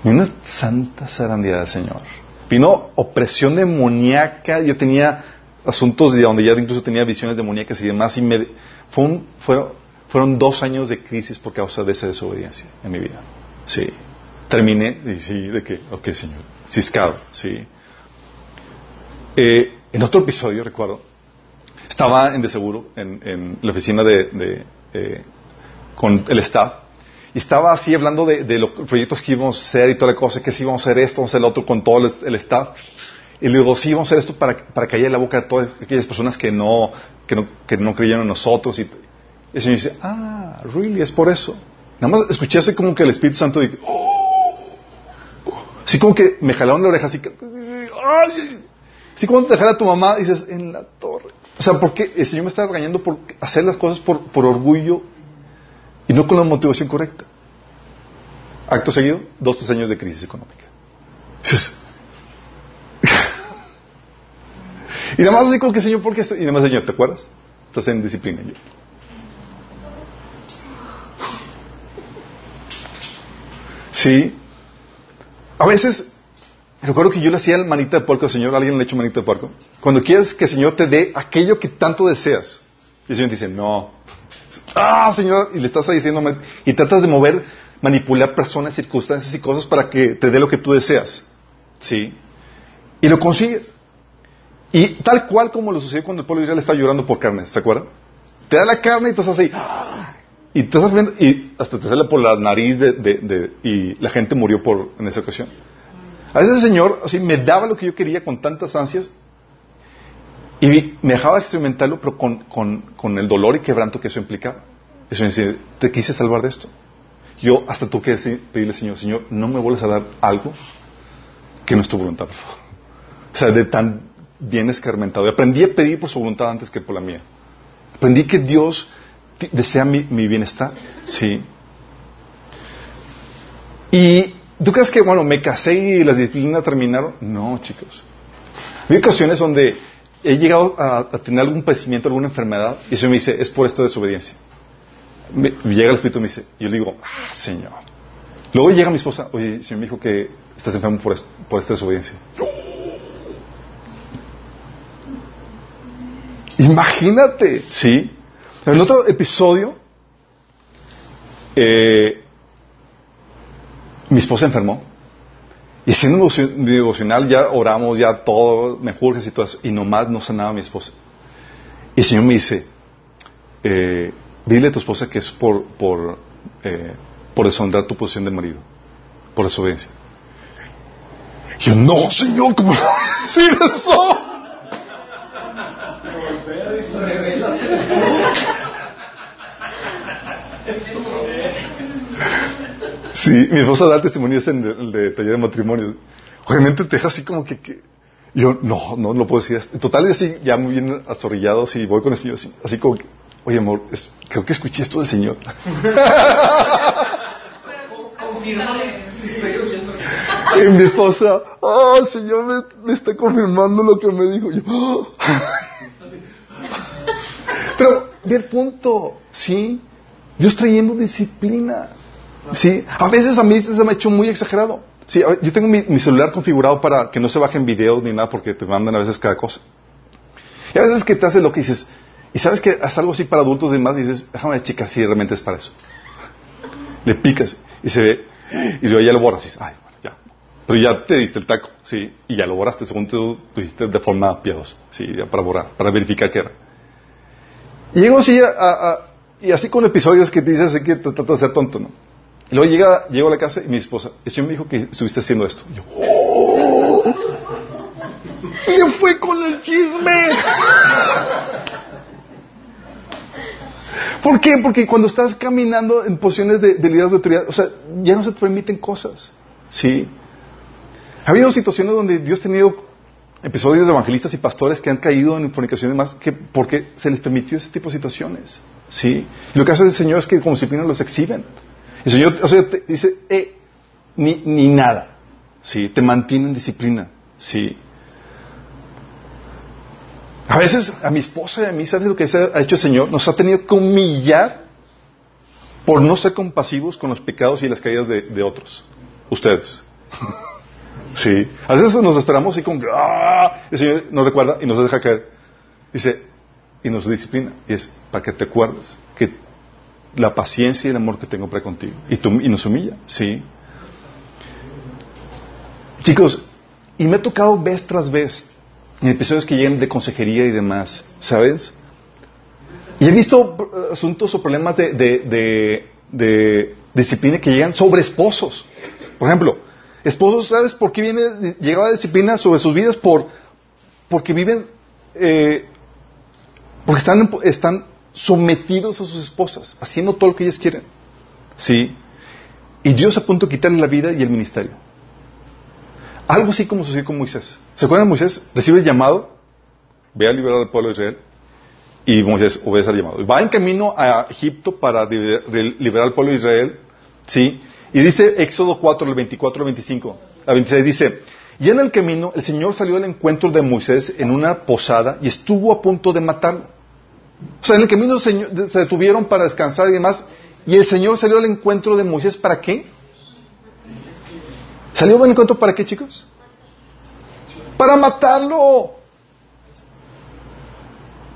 una santa zarandeada del Señor. Vino opresión demoníaca. Yo tenía asuntos de donde ya incluso tenía visiones demoníacas y demás. Y me, fueron, fueron dos años de crisis por causa de esa desobediencia en mi vida. Sí. Terminé, y sí, de que, ok, Señor, ciscado, sí. Eh, en otro episodio, recuerdo, estaba en de seguro en, la oficina de, de eh, con el staff y estaba así hablando de, de los proyectos que íbamos a hacer y toda la cosa, que sí íbamos a hacer esto, vamos a hacer lo otro con todo el, el staff. Y le digo, sí, vamos a hacer esto para, para callar la boca de todas aquellas personas que no, que no, que no creyeron en nosotros. Y, y el Señor dice, ah, really, es por eso. Nada más escuché así como que el Espíritu Santo dijo, oh". así como que me jalaron la oreja, así que, ay, así como te jala tu mamá, dices, en la torre. O sea, porque el Señor me está regañando por hacer las cosas por, por orgullo y no con la motivación correcta. Acto seguido, dos, tres años de crisis económica. Dices, y nada más así como que, Señor, ¿por qué? está-?" Y nada más, Señor, ¿te acuerdas? Estás en disciplina. Yo, Sí. A veces, recuerdo que yo le hacía el manita de puerco al Señor, alguien le ha hecho manita de puerco. Cuando quieres que el Señor te dé aquello que tanto deseas. Y el Señor dice, no. Ah, Señor, y le estás diciendo, y tratas de mover, manipular personas, circunstancias y cosas para que te dé lo que tú deseas. Sí. Y lo consigues. Y tal cual como lo sucedió cuando el pueblo de Israel estaba llorando por carne, ¿se acuerdan? Te da la carne y estás así. Y te estás viendo, y hasta te sale por la nariz de, de- y la gente murió por, en esa ocasión. A veces el Señor así me daba lo que yo quería con tantas ansias y me dejaba experimentarlo, pero con, con, con el dolor y quebranto que eso implicaba. Eso me dice, te quise salvar de esto. Yo hasta tuve que pedirle al Señor, Señor, no me vuelvas a dar algo que no es tu voluntad, por favor. O sea, de tan bien escarmentado. Y aprendí a pedir por su voluntad antes que por la mía. Aprendí que Dios desea mi, bienestar. Sí. Y tú crees que, bueno, me casé y las disciplinas terminaron. No, chicos. Hay ocasiones donde he llegado a, tener algún padecimiento, alguna enfermedad, y Señor me dice, es por esta desobediencia. Me, llega el Espíritu y me dice, yo le digo, ah, Señor. Luego llega mi esposa, oye, Señor me dijo que estás enfermo por, por esta desobediencia. Imagínate, ¿sí? En otro episodio, eh, mi esposa enfermó. Y siendo devocio- devocional, ya oramos, ya todo, me y todo eso, y nomás no sanaba mi esposa. Y el Señor me dice, eh, dile a tu esposa que es por, por, eh, por deshonrar tu posición de marido, por desobediencia. Y yo, no, Señor, ¿cómo [laughs] sí eso? Sí, mi esposa da testimonios en el de taller de matrimonio. Obviamente te deja así como que, que- yo no, no lo puedo decir. En total, así ya muy bien azorrillado, así voy con el Señor, así, así como que, oye amor, es- creo que escuché esto del Señor. [laughs] Y mi esposa, oh, el Señor me, me está confirmando lo que me dijo. Yo, "Oh". Pero, ve el punto, ¿sí? Dios trayendo disciplina. ¿Sí? A veces a mí se me ha hecho muy exagerado. Sí, yo tengo mi, celular configurado para que no se bajen videos ni nada porque te mandan a veces cada cosa. Y a veces que te hace lo que dices, y sabes que haz algo así para adultos y demás, y dices, déjame checar si realmente es para eso. Le picas y se ve, y luego ya lo borras y dices, ay, bueno, ya. Pero ya te diste el taco, sí, y ya lo borraste según tú lo hiciste de forma piadosa, sí, ya para borrar, para verificar que era. Y llego así a, y así con episodios que te dices que te tratas de ser tonto, ¿no? Y luego llega, llego a la casa y mi esposa, el señor me dijo que estuviste haciendo esto. Yo, ¡oh! ¡Me fue con el chisme! ¿Por qué? Porque cuando estás caminando en posiciones de, de liderazgo de autoridad, o sea, ya no se te permiten cosas. ¿Sí? Ha habido situaciones donde Dios ha tenido episodios de evangelistas y pastores que han caído en fornicación y demás que porque se les permitió ese tipo de situaciones. ¿Sí? Lo que hace el Señor es que como disciplina los exhiben. El Señor, dice, eh, ni, ni nada. ¿Sí? Te mantiene en disciplina. ¿Sí? A veces a mi esposa y a mí, ¿sabes lo que ha hecho el Señor? Nos ha tenido que humillar por no ser compasivos con los pecados y las caídas de, otros. Ustedes. [laughs] sí. A veces nos esperamos y con que, ¡ah! el Señor nos recuerda y nos deja caer. Dice, y nos disciplina. Y es para que te acuerdes la paciencia y el amor que tengo para contigo. Y, tú- y nos humilla. Sí. Chicos, y me ha tocado vez tras vez en episodios que llegan de consejería y demás, ¿sabes? Y he visto eh, asuntos o problemas de, de, de, disciplina que llegan sobre esposos. Por ejemplo, esposos, ¿sabes por qué viene llegada disciplina sobre sus vidas? Por, porque viven, eh, porque están, están sometidos a sus esposas, haciendo todo lo que ellas quieren. ¿Sí? Y Dios a punto de quitarle la vida y el ministerio. Algo así como sucedió con Moisés. ¿Se acuerdan? Moisés recibe el llamado, ve a liberar al pueblo de Israel, y Moisés obedece al llamado. Va en camino a Egipto para liberar al pueblo de Israel, ¿sí? Y dice Éxodo 4, el 24 al 25, a 26, dice, y en el camino el Señor salió al encuentro de Moisés en una posada y estuvo a punto de matarlo. O sea, en el camino se detuvieron para descansar y demás, y el Señor salió al encuentro de Moisés, ¿para qué? ¿Salió al encuentro para qué, chicos? Para matarlo.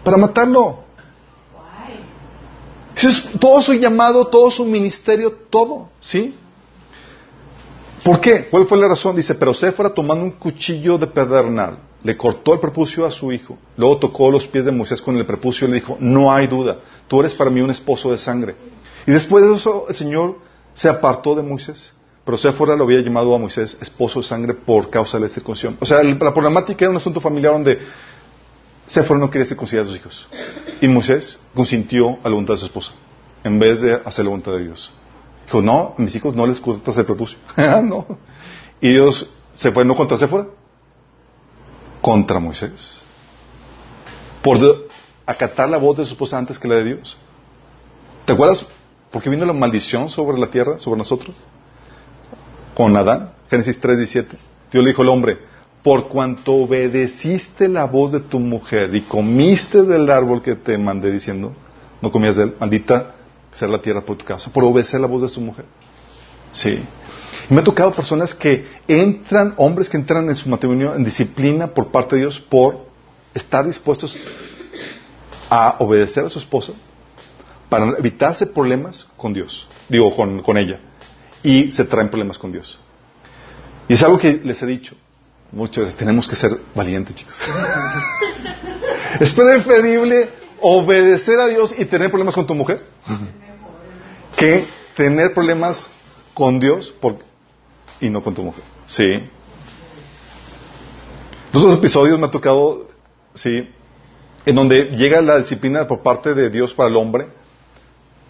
Para matarlo. todo su llamado, todo su ministerio, todo, ¿sí? ¿Por qué? ¿Cuál fue la razón? Dice, pero Séfora tomando un cuchillo de pedernal, le cortó el prepucio a su hijo, luego tocó los pies de Moisés con el prepucio y le dijo, no hay duda, tú eres para mí un esposo de sangre. Y después de eso el Señor se apartó de Moisés. Pero Séfora lo había llamado a Moisés esposo de sangre por causa de la circuncisión. O sea, la problemática era un asunto familiar donde Séfora no quería circuncidar a sus hijos. Y Moisés consintió a la voluntad de su esposa, en vez de hacer la voluntad de Dios. Dijo, no, a mis hijos no les cortas el prepucio. [laughs] No. Y Dios se fue no contra Séfora, contra Moisés. Por acatar la voz de su esposa antes que la de Dios. ¿Te acuerdas por qué vino la maldición sobre la tierra, sobre nosotros? Con Adán, Génesis 3:17. Dios le dijo al hombre, por cuanto obedeciste la voz de tu mujer y comiste del árbol que te mandé diciendo, no comías de él, maldita ser la tierra por tu causa, por obedecer la voz de su mujer. Sí. Me ha tocado personas que entran, hombres que entran en su matrimonio en disciplina por parte de Dios por estar dispuestos a obedecer a su esposa para evitarse problemas con Dios, digo, con, con ella. Y se traen problemas con Dios. Y es algo que les he dicho. Muchas veces tenemos que ser valientes, chicos. [laughs] es preferible obedecer a Dios y tener problemas con tu mujer que tener problemas con Dios y no con tu mujer. Sí. Los otros episodios me ha tocado, sí, en donde llega la disciplina por parte de Dios para el hombre,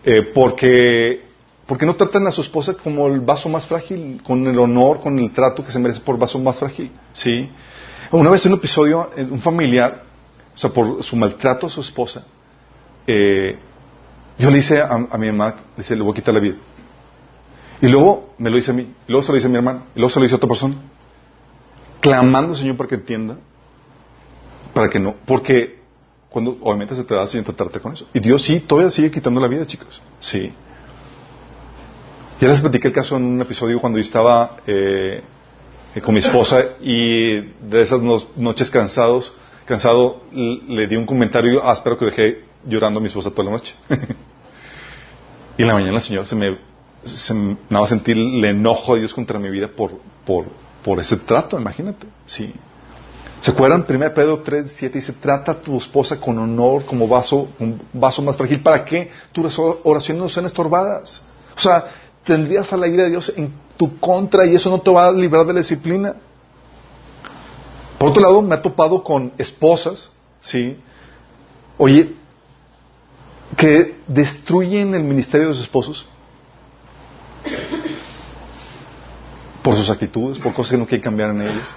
eh, porque, porque no tratan a su esposa como el vaso más frágil, con el honor, con el trato que se merece por vaso más frágil. Sí. Una vez en un episodio, un familiar, o sea, por su maltrato a su esposa, eh, yo le hice a, mi mamá, le le voy a quitar la vida. Y luego me lo dice a mí, y luego se lo dice a mi hermano, y luego se lo dice a otra persona. Clamando al Señor para que entienda, para que no, porque cuando obviamente se te da Señor tratarte con eso. Y Dios sí, todavía sigue quitando la vida, chicos. Sí. Ya les platiqué el caso en un episodio cuando yo estaba eh, con mi esposa y de esas noches cansados, cansado, le di un comentario áspero que dejé llorando a mi esposa toda la noche. [laughs] y en la mañana el Señor se me, se daba a sentir el enojo de Dios contra mi vida por, por, por ese trato, imagínate. Sí. ¿Se acuerdan? 1 Pedro 3, 7 dice, trata a tu esposa con honor como vaso, un vaso más frágil. ¿Para que tus oraciones no sean estorbadas? O sea, tendrías a la ira de Dios en tu contra y eso no te va a librar de la disciplina. Por otro lado, me ha topado con esposas, ¿sí? Oye, que destruyen el ministerio de sus esposos por sus actitudes, por cosas que no quieren cambiar en ellas.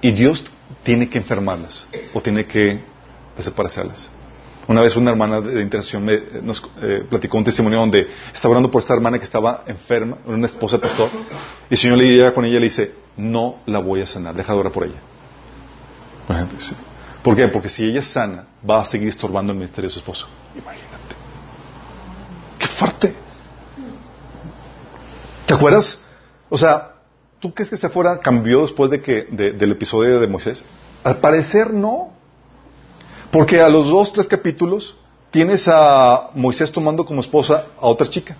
Y Dios tiene que enfermarlas o tiene que desaparecerlas. Una vez una hermana de interacción me, nos eh, platicó un testimonio donde estaba hablando por esta hermana que estaba enferma, una esposa de pastor, y el Señor le llega con ella y le dice, no la voy a sanar, deja de orar por ella. ¿Por qué? Porque si ella es sana, va a seguir estorbando el ministerio de su esposo. Imagínate. ¡Qué fuerte! ¿Te acuerdas? O sea, ¿Tú crees que fuera cambió después de que, del episodio de Moisés? Al parecer no. Porque a los dos, tres capítulos tienes a Moisés tomando como esposa a otra chica.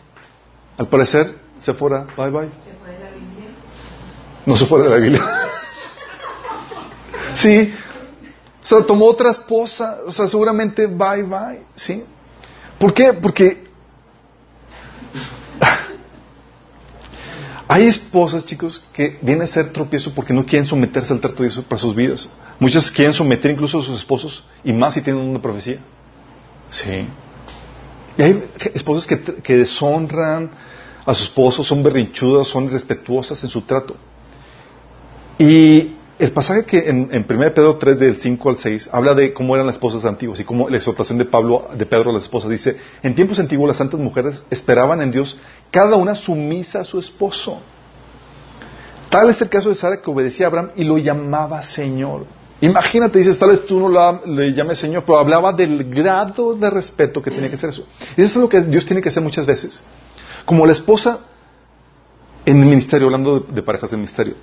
Al parecer, se fuera, bye bye. ¿Se fue de la Biblia? No se fue de la Biblia. [laughs] sí. O sea, tomó otra esposa. O sea, seguramente bye bye. ¿Sí? ¿Por qué? Porque Hay esposas, chicos, que vienen a ser tropiezo porque no quieren someterse al trato de Dios para sus vidas. Muchas quieren someter incluso a sus esposos y más si tienen una profecía. Sí. Y hay esposas que, que deshonran a sus esposos, son berrinchudas, son irrespetuosas en su trato. Y el pasaje que en, en 1 Pedro 3 del 5 al 6 habla de cómo eran las esposas antiguas y cómo la exhortación de Pablo de Pedro a las esposas dice, en tiempos antiguos las santas mujeres esperaban en Dios cada una sumisa a su esposo. Tal es el caso de Sara que obedecía a Abraham y lo llamaba Señor. Imagínate, dices, tal vez tú no la, le llames Señor, pero hablaba del grado de respeto que tenía que ser eso. Y eso es lo que Dios tiene que hacer muchas veces. Como la esposa en el ministerio, hablando de, de parejas del ministerio,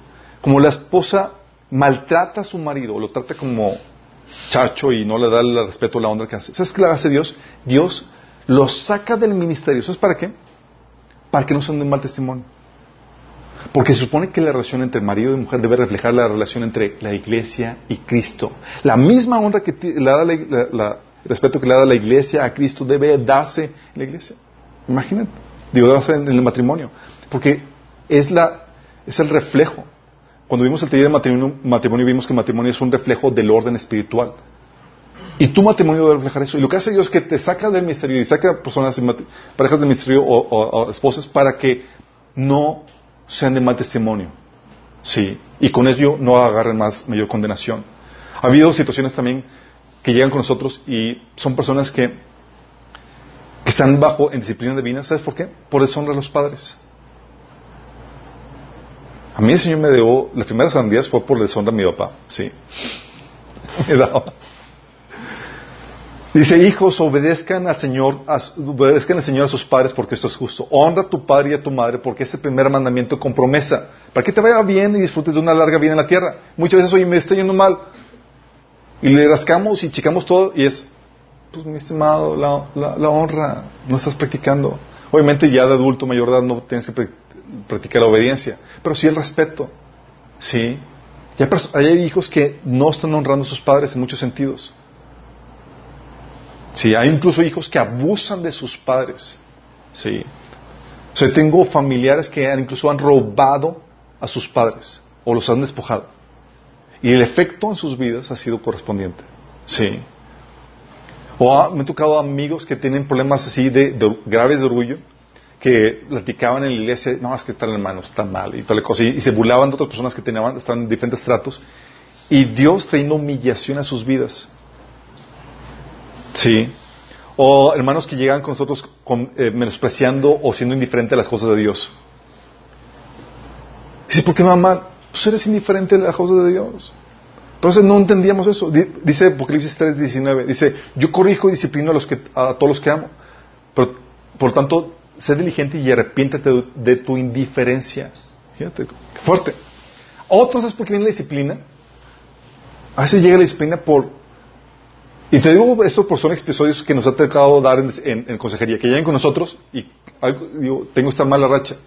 como la esposa maltrata a su marido, lo trata como chacho y no le da el respeto a la onda que hace. ¿Sabes qué le hace Dios? Dios lo saca del ministerio. ¿Sabes para qué? Para que no sean de mal testimonio. Porque se supone que la relación entre marido y mujer debe reflejar la relación entre la iglesia y Cristo. La misma honra que le da el respeto que le da la iglesia a Cristo debe darse en la iglesia. Imagínate. Digo, debe darse en el matrimonio. Porque es, la, es el reflejo. Cuando vimos el taller de matrimonio, vimos que el matrimonio es un reflejo del orden espiritual. Y tu matrimonio debe reflejar eso. Y lo que hace Dios es que te saca del misterio y saca personas, parejas del misterio o, esposas para que no sean de mal testimonio. Sí. Y con ello no agarren más mayor condenación. Ha habido situaciones también que llegan con nosotros y son personas que, que están bajo en disciplina divina. ¿Sabes por qué? Por deshonra a los padres. A mí el Señor me dio, las primeras sandías fue por deshonra a mi papá, sí. [laughs] Me. Dice, hijos, obedezcan al Señor, obedezcan al Señor a sus padres porque esto es justo. Honra a tu padre y a tu madre porque es el primer mandamiento con promesa. Para que te vaya bien y disfrutes de una larga vida en la tierra. Muchas veces, oye, me está yendo mal. Y le rascamos y checamos todo y es, pues mi estimado, la, la, la honra, no estás practicando. Obviamente ya de adulto, mayor edad, no tienes que practicar la obediencia, pero sí el respeto. Sí. Y hay, hijos que no están honrando a sus padres en muchos sentidos. Sí, hay incluso hijos que abusan de sus padres. Sí. O tengo familiares que han, incluso han robado a sus padres o los han despojado. Y el efecto en sus vidas ha sido correspondiente. Sí. O me ha tocado amigos que tienen problemas así de, graves de orgullo, que platicaban en la iglesia, no, es que tal hermano está mal y tal cosa, y, se burlaban de otras personas que tenían, estaban en diferentes tratos, y Dios trayendo humillación a sus vidas. Sí. O hermanos que llegan con nosotros con, eh, menospreciando o siendo indiferente a las cosas de Dios. Dice, ¿por qué mamá? Pues eres indiferente a las cosas de Dios. Entonces no entendíamos eso. Dice Apocalipsis 3, 19. Dice, yo corrijo y disciplino a, los que, a todos los que amo. Pero, por tanto, sé diligente y arrepiéntete de, tu indiferencia. Fíjate, qué fuerte. Otros es porque viene la disciplina. A veces llega la disciplina por y te digo esto por son episodios que nos ha tocado dar en, en, consejería, que lleguen con nosotros y digo, tengo esta mala racha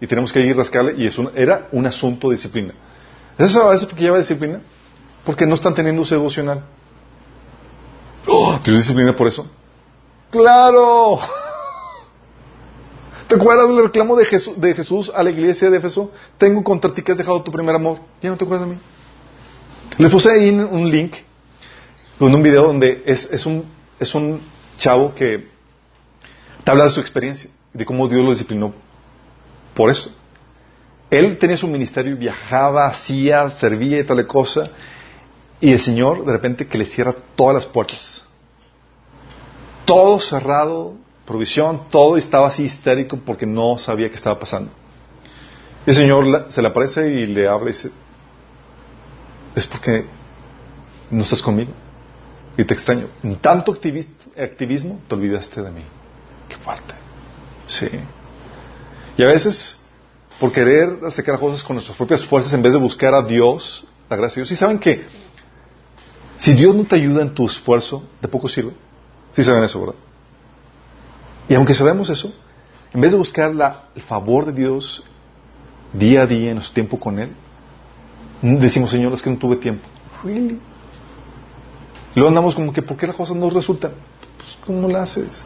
y tenemos que ir a rascarle y es un, era un asunto de disciplina. ¿Es a veces porque lleva disciplina? Porque no están teniendo uso devocional. Oh, ¿Tienes disciplina por eso? ¡Claro! ¿Te acuerdas del reclamo de Jesús, de Jesús a la iglesia de Éfeso? Tengo contra ti que has dejado tu primer amor. ¿Ya no te acuerdas de mí? Les puse ahí un link con un video donde es, es, un, es un chavo que te habla de su experiencia, de cómo Dios lo disciplinó por eso. Él tenía su ministerio viajaba, hacía, servía y tal cosa, y el Señor de repente que le cierra todas las puertas. Todo cerrado, provisión, todo, y estaba así histérico porque no sabía qué estaba pasando. Y el Señor se le aparece y le habla y dice, es porque no estás conmigo y te extraño. En tanto activismo te olvidaste de mí. Qué fuerte. Sí. Y a veces, por querer sacar cosas con nuestras propias fuerzas en vez de buscar a Dios, la gracia de Dios. ¿Sí saben que si Dios no te ayuda en tu esfuerzo, de poco sirve? Sí saben eso, ¿verdad? Y aunque sabemos eso, en vez de buscar el favor de Dios día a día en nuestro tiempo con Él, decimos, Señor, es que no tuve tiempo. Really? Luego andamos como que, ¿por qué las cosas no resultan? Pues, ¿cómo lo haces?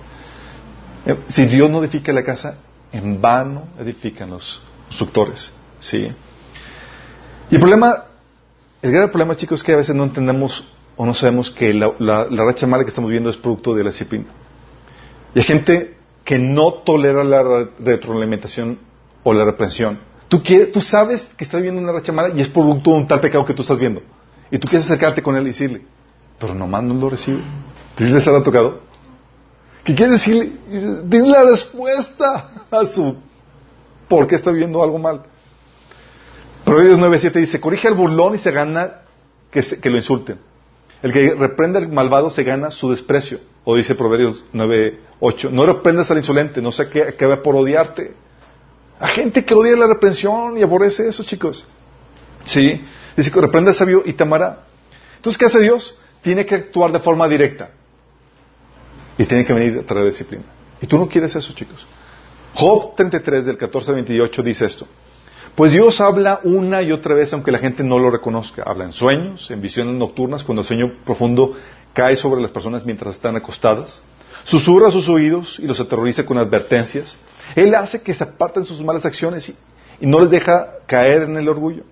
Si Dios no edifica la casa, en vano edifican los, constructores. ¿sí? Y el problema, el gran problema, chicos, es que a veces no entendemos o no sabemos que la, la racha mala que estamos viendo es producto de la disciplina. Y hay gente que no tolera la retroalimentación o la reprensión. Tú, quieres, tú sabes que estás viendo una racha mala y es producto de un tal pecado que tú estás viendo. Y tú quieres acercarte con él y decirle, pero nomás no lo recibe. ¿Les ha tocado? ¿Qué quiere decirle? Dile la respuesta a su por qué está viendo algo mal. Proverbios 9.7 dice, corrige al burlón y se gana que, que lo insulten. El que reprende al malvado se gana su desprecio. O dice Proverbios 9.8, no reprendas al insolente, no sé qué acabe por odiarte. Hay gente que odia la reprensión y aborrece eso, chicos. Sí. Dice que reprende al sabio y te amará. Entonces, ¿qué hace Dios? Tiene que actuar de forma directa. Y tiene que venir a traer disciplina. Y tú no quieres eso, chicos. Job 33, del 14 al 28, dice esto. Pues Dios habla una y otra vez, aunque la gente no lo reconozca. Habla en sueños, en visiones nocturnas, cuando el sueño profundo cae sobre las personas mientras están acostadas, susurra sus oídos y los aterroriza con advertencias. Él hace que se aparten sus malas acciones y, no les deja caer en el orgullo.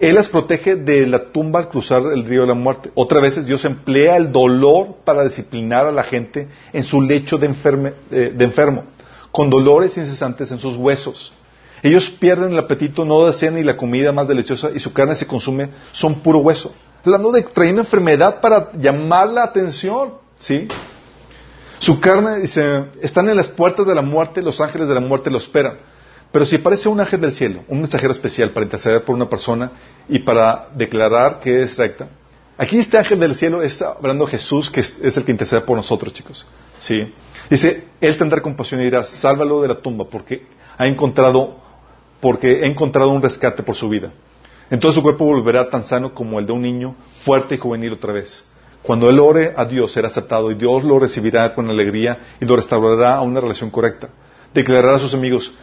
Él las protege de la tumba al cruzar el río de la muerte. Otras veces Dios emplea el dolor para disciplinar a la gente en su lecho de, de enfermo, con dolores incesantes en sus huesos. Ellos pierden el apetito, no desean ni la comida más deliciosa y su carne se consume, son puro hueso hablando de traer una enfermedad para llamar la atención, ¿sí? Su carne, dice, están en las puertas de la muerte, los ángeles de la muerte lo esperan. Pero si aparece un ángel del cielo, un mensajero especial para interceder por una persona y para declarar que es recta, aquí este ángel del cielo está hablando Jesús, que es, el que intercede por nosotros, chicos. ¿Sí? Dice, Él tendrá compasión y dirá, sálvalo de la tumba porque ha encontrado, porque ha encontrado un rescate por su vida. Entonces su cuerpo volverá tan sano como el de un niño, fuerte y juvenil otra vez. Cuando él ore a Dios será aceptado y Dios lo recibirá con alegría y lo restaurará a una relación correcta. Declarará a sus amigos,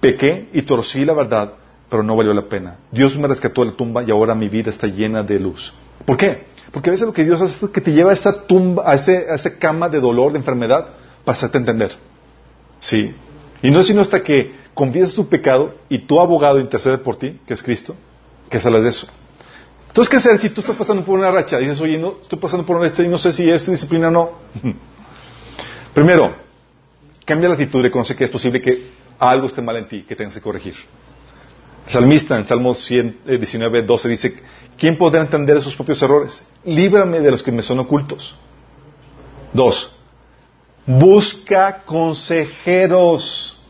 pequé y torcí la verdad, pero no valió la pena. Dios me rescató de la tumba y ahora mi vida está llena de luz. ¿Por qué? Porque a veces lo que Dios hace es que te lleva a esa tumba, a, ese, a esa cama de dolor, de enfermedad, para hacerte entender. Sí. Y no es sino hasta que confiesas tu pecado y tu abogado intercede por ti, que es Cristo, que sales de eso. Entonces, ¿qué hacer si tú estás pasando por una racha? Dices, oye, no, estoy pasando por una racha y no sé si es disciplina o no. [laughs] Primero, cambia la actitud reconoce que es posible que algo esté mal en ti, que tengas que corregir. El salmista en Salmo 19, 12 eh, dice, ¿quién podrá entender sus propios errores? Líbrame de los que me son ocultos. Dos, busca consejeros.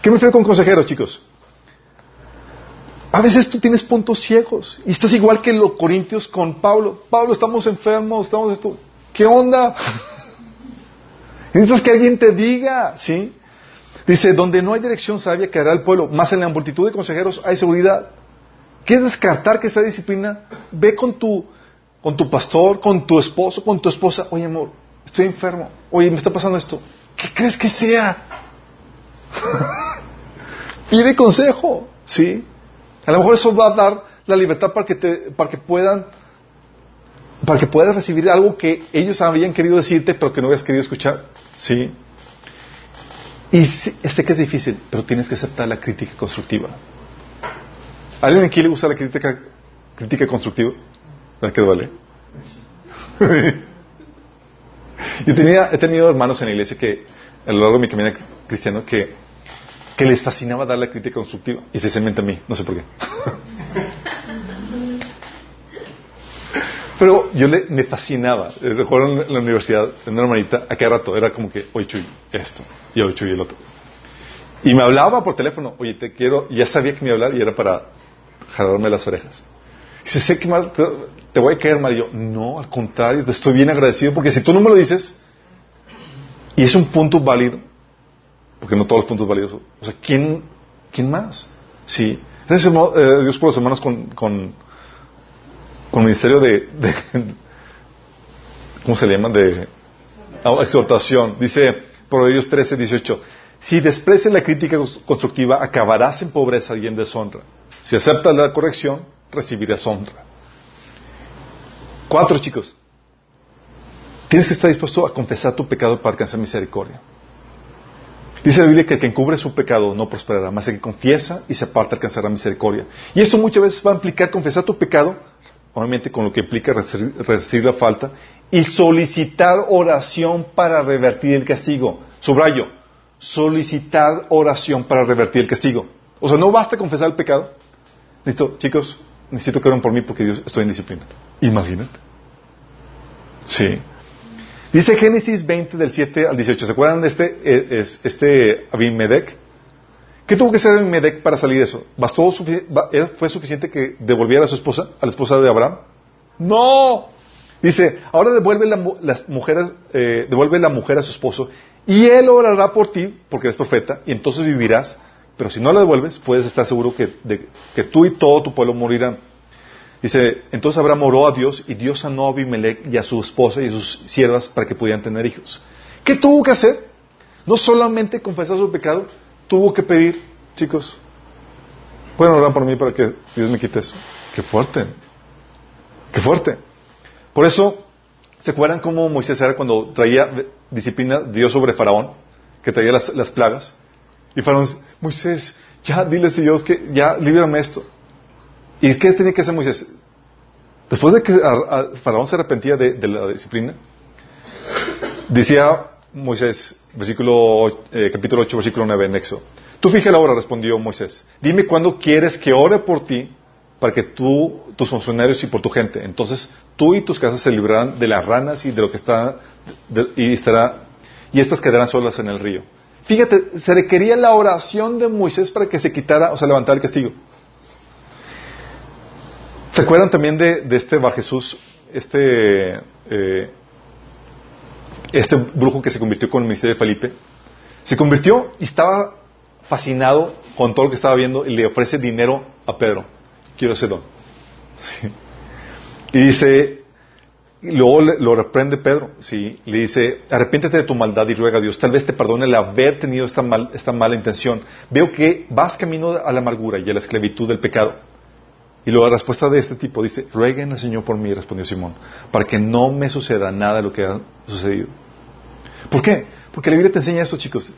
¿Qué me refiero con consejeros, chicos? A veces tú tienes puntos ciegos y estás igual que los corintios con Pablo. Pablo, estamos enfermos, estamos esto. ¿Qué onda? [laughs] Necesitas que alguien te diga, ¿sí? Dice, donde no hay dirección sabia quedará el pueblo, más en la multitud de consejeros hay seguridad. ¿Quieres descartar que esa disciplina? Ve con tu, con tu pastor, con tu esposo, con tu esposa. Oye, amor, estoy enfermo. Oye, me está pasando esto. ¿Qué crees que sea? [laughs] Pide consejo, ¿sí? A lo mejor eso va a dar la libertad para que, te, para que puedan para que puedas recibir algo que ellos habían querido decirte pero que no habías querido escuchar. ¿Sí? Y sé que es difícil, pero tienes que aceptar la crítica constructiva. ¿A alguien aquí le gusta la crítica, crítica constructiva? ¿La que duele? [laughs] Yo tenía, he tenido hermanos en la iglesia que, a lo largo de mi camino cristiano, que que les fascinaba dar la crítica constructiva, especialmente a mí, no sé por qué. Pero yo le, me fascinaba. Eh, recuerdo en la universidad, en una hermanita, a cada rato, era como que, oye Chuy, esto, y oye Chuy, el otro. Y me hablaba por teléfono, oye, te quiero, y ya sabía que me iba a hablar y era para jalarme las orejas. Y dice, sé que más te, voy a caer mal. Y yo, no, al contrario, te estoy bien agradecido, porque si tú no me lo dices, y es un punto válido, porque no todos los puntos válidos. O sea, ¿quién, quién más? Sí. Gracias eh, Dios por los hermanos con, con, con ministerio de, de, ¿cómo se le llama? De exhortación. Dice Proverbios 13, 18. Si desprecias la crítica constructiva, acabarás en pobreza y en deshonra. Si aceptas la corrección, recibirás honra. Cuatro, chicos. Tienes que estar dispuesto a confesar tu pecado para alcanzar misericordia. Dice la Biblia que el que encubre su pecado no prosperará, más el que confiesa y se aparta alcanzará misericordia. Y esto muchas veces va a implicar confesar tu pecado, obviamente con lo que implica recibir la falta, y solicitar oración para revertir el castigo. Subrayo, solicitar oración para revertir el castigo. O sea, no basta confesar el pecado. Necesito, chicos, necesito que oren por mí porque Dios estoy en disciplina. Imagínate. Sí. Dice Génesis 20 del 7 al 18. ¿Se acuerdan de este, eh, este Abimedec? ¿Qué tuvo que hacer Abimedec para salir de eso? ¿Bastó ¿Fue suficiente que devolviera a su esposa, a la esposa de Abraham? No. Dice, ahora devuelve la, las mujeres, eh, devuelve la mujer a su esposo y él orará por ti, porque eres profeta, y entonces vivirás. Pero si no la devuelves, puedes estar seguro que, de, que tú y todo tu pueblo morirán. Dice, entonces Abraham oró a Dios y Dios sanó a Abimelech y a su esposa y a sus siervas para que pudieran tener hijos. ¿Qué tuvo que hacer? No solamente confesar su pecado, tuvo que pedir, chicos, pueden orar por mí para que Dios me quite eso. Qué fuerte, qué fuerte. Por eso, ¿se acuerdan cómo Moisés era cuando traía disciplina Dios sobre Faraón? Que traía las, plagas. Y Faraón, Moisés, ya dile a Dios que ya líbrame esto. ¿Y qué tenía que hacer Moisés? Después de que Faraón se arrepentía de, la disciplina, decía Moisés, versículo, eh, capítulo 8, versículo 9 en Éxodo. Tú fíjate la hora, respondió Moisés. Dime cuándo quieres que ore por ti para que tú, tus funcionarios y por tu gente. Entonces tú y tus casas se librarán de las ranas y de lo que está, y estará, y estas quedarán solas en el río. Fíjate, se requería la oración de Moisés para que se quitara, o sea, levantara el castigo. ¿Se acuerdan también de, este Bar Jesús, este, eh, este brujo que se convirtió con el ministerio de Felipe? Se convirtió y estaba fascinado con todo lo que estaba viendo y le ofrece dinero a Pedro. Quiero ese don. Y dice, y luego lo reprende Pedro, ¿sí? le dice, arrepiéntete de tu maldad y ruega a Dios, tal vez te perdone el haber tenido esta, mal, esta mala intención. Veo que vas camino a la amargura y a la esclavitud del pecado. Y luego la respuesta de este tipo dice, rueguen al Señor por mí, respondió Simón, para que no me suceda nada de lo que ha sucedido. ¿Por qué? Porque la Biblia te enseña eso, chicos.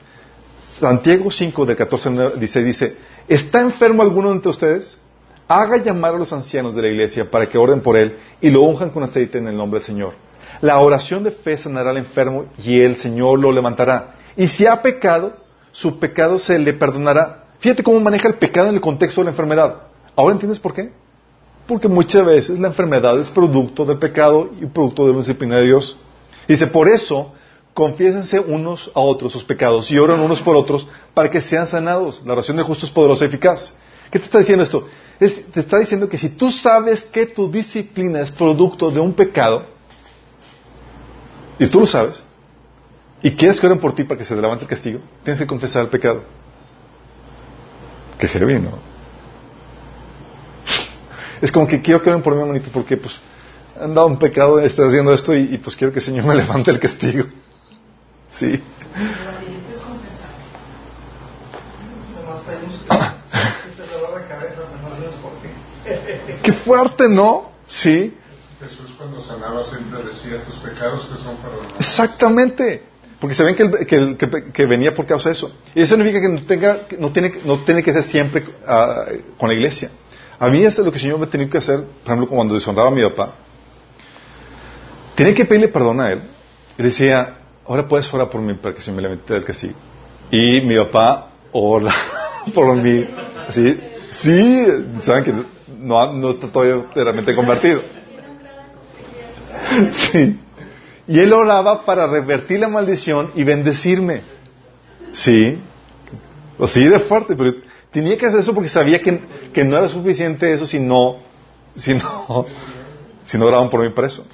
Santiago 5, de 14 al dice, ¿está enfermo alguno entre ustedes? Haga llamar a los ancianos de la iglesia para que orden por él y lo unjan con aceite en el nombre del Señor. La oración de fe sanará al enfermo y el Señor lo levantará. Y si ha pecado, su pecado se le perdonará. Fíjate cómo maneja el pecado en el contexto de la enfermedad. ¿Ahora entiendes por qué? Porque muchas veces la enfermedad es producto del pecado y producto de la disciplina de Dios. Dice, por eso, confiésense unos a otros sus pecados y oren unos por otros para que sean sanados. La oración del justo es poderosa y eficaz. ¿Qué te está diciendo esto? te está diciendo que si tú sabes que tu disciplina es producto de un pecado, y tú lo sabes, y quieres que oren por ti para que se te levante el castigo, tienes que confesar el pecado. Qué heavy, ¿no? Es como que quiero que oren por mí, hermanito, porque pues han dado un pecado, estoy haciendo esto y, pues quiero que el Señor me [laughs] levante el castigo. Sí. [coughs] Qué fuerte, ¿no? Sí. Jesús cuando sanaba siempre decía, tus pecados te son perdonados. Exactamente. Porque se ven que, que, venía por causa de eso. Y eso significa que no, tenga, no, tiene, no tiene que ser siempre ah, con la iglesia. A mí es lo que el Señor me tenía que hacer, por ejemplo, cuando deshonraba a mi papá. Tenía que pedirle perdón a él. Y decía, ahora puedes orar por mí para que se me levante del castigo. Y mi papá ora [laughs] por mí. ¿Sí? Sí, saben que no, no está todavía realmente convertido. [laughs] Sí. Y él oraba para revertir la maldición y bendecirme. Sí. O sí, de fuerte, pero Tenía que hacer eso porque sabía que, que no era suficiente eso si no, si no, [laughs] si no oraban por mí preso.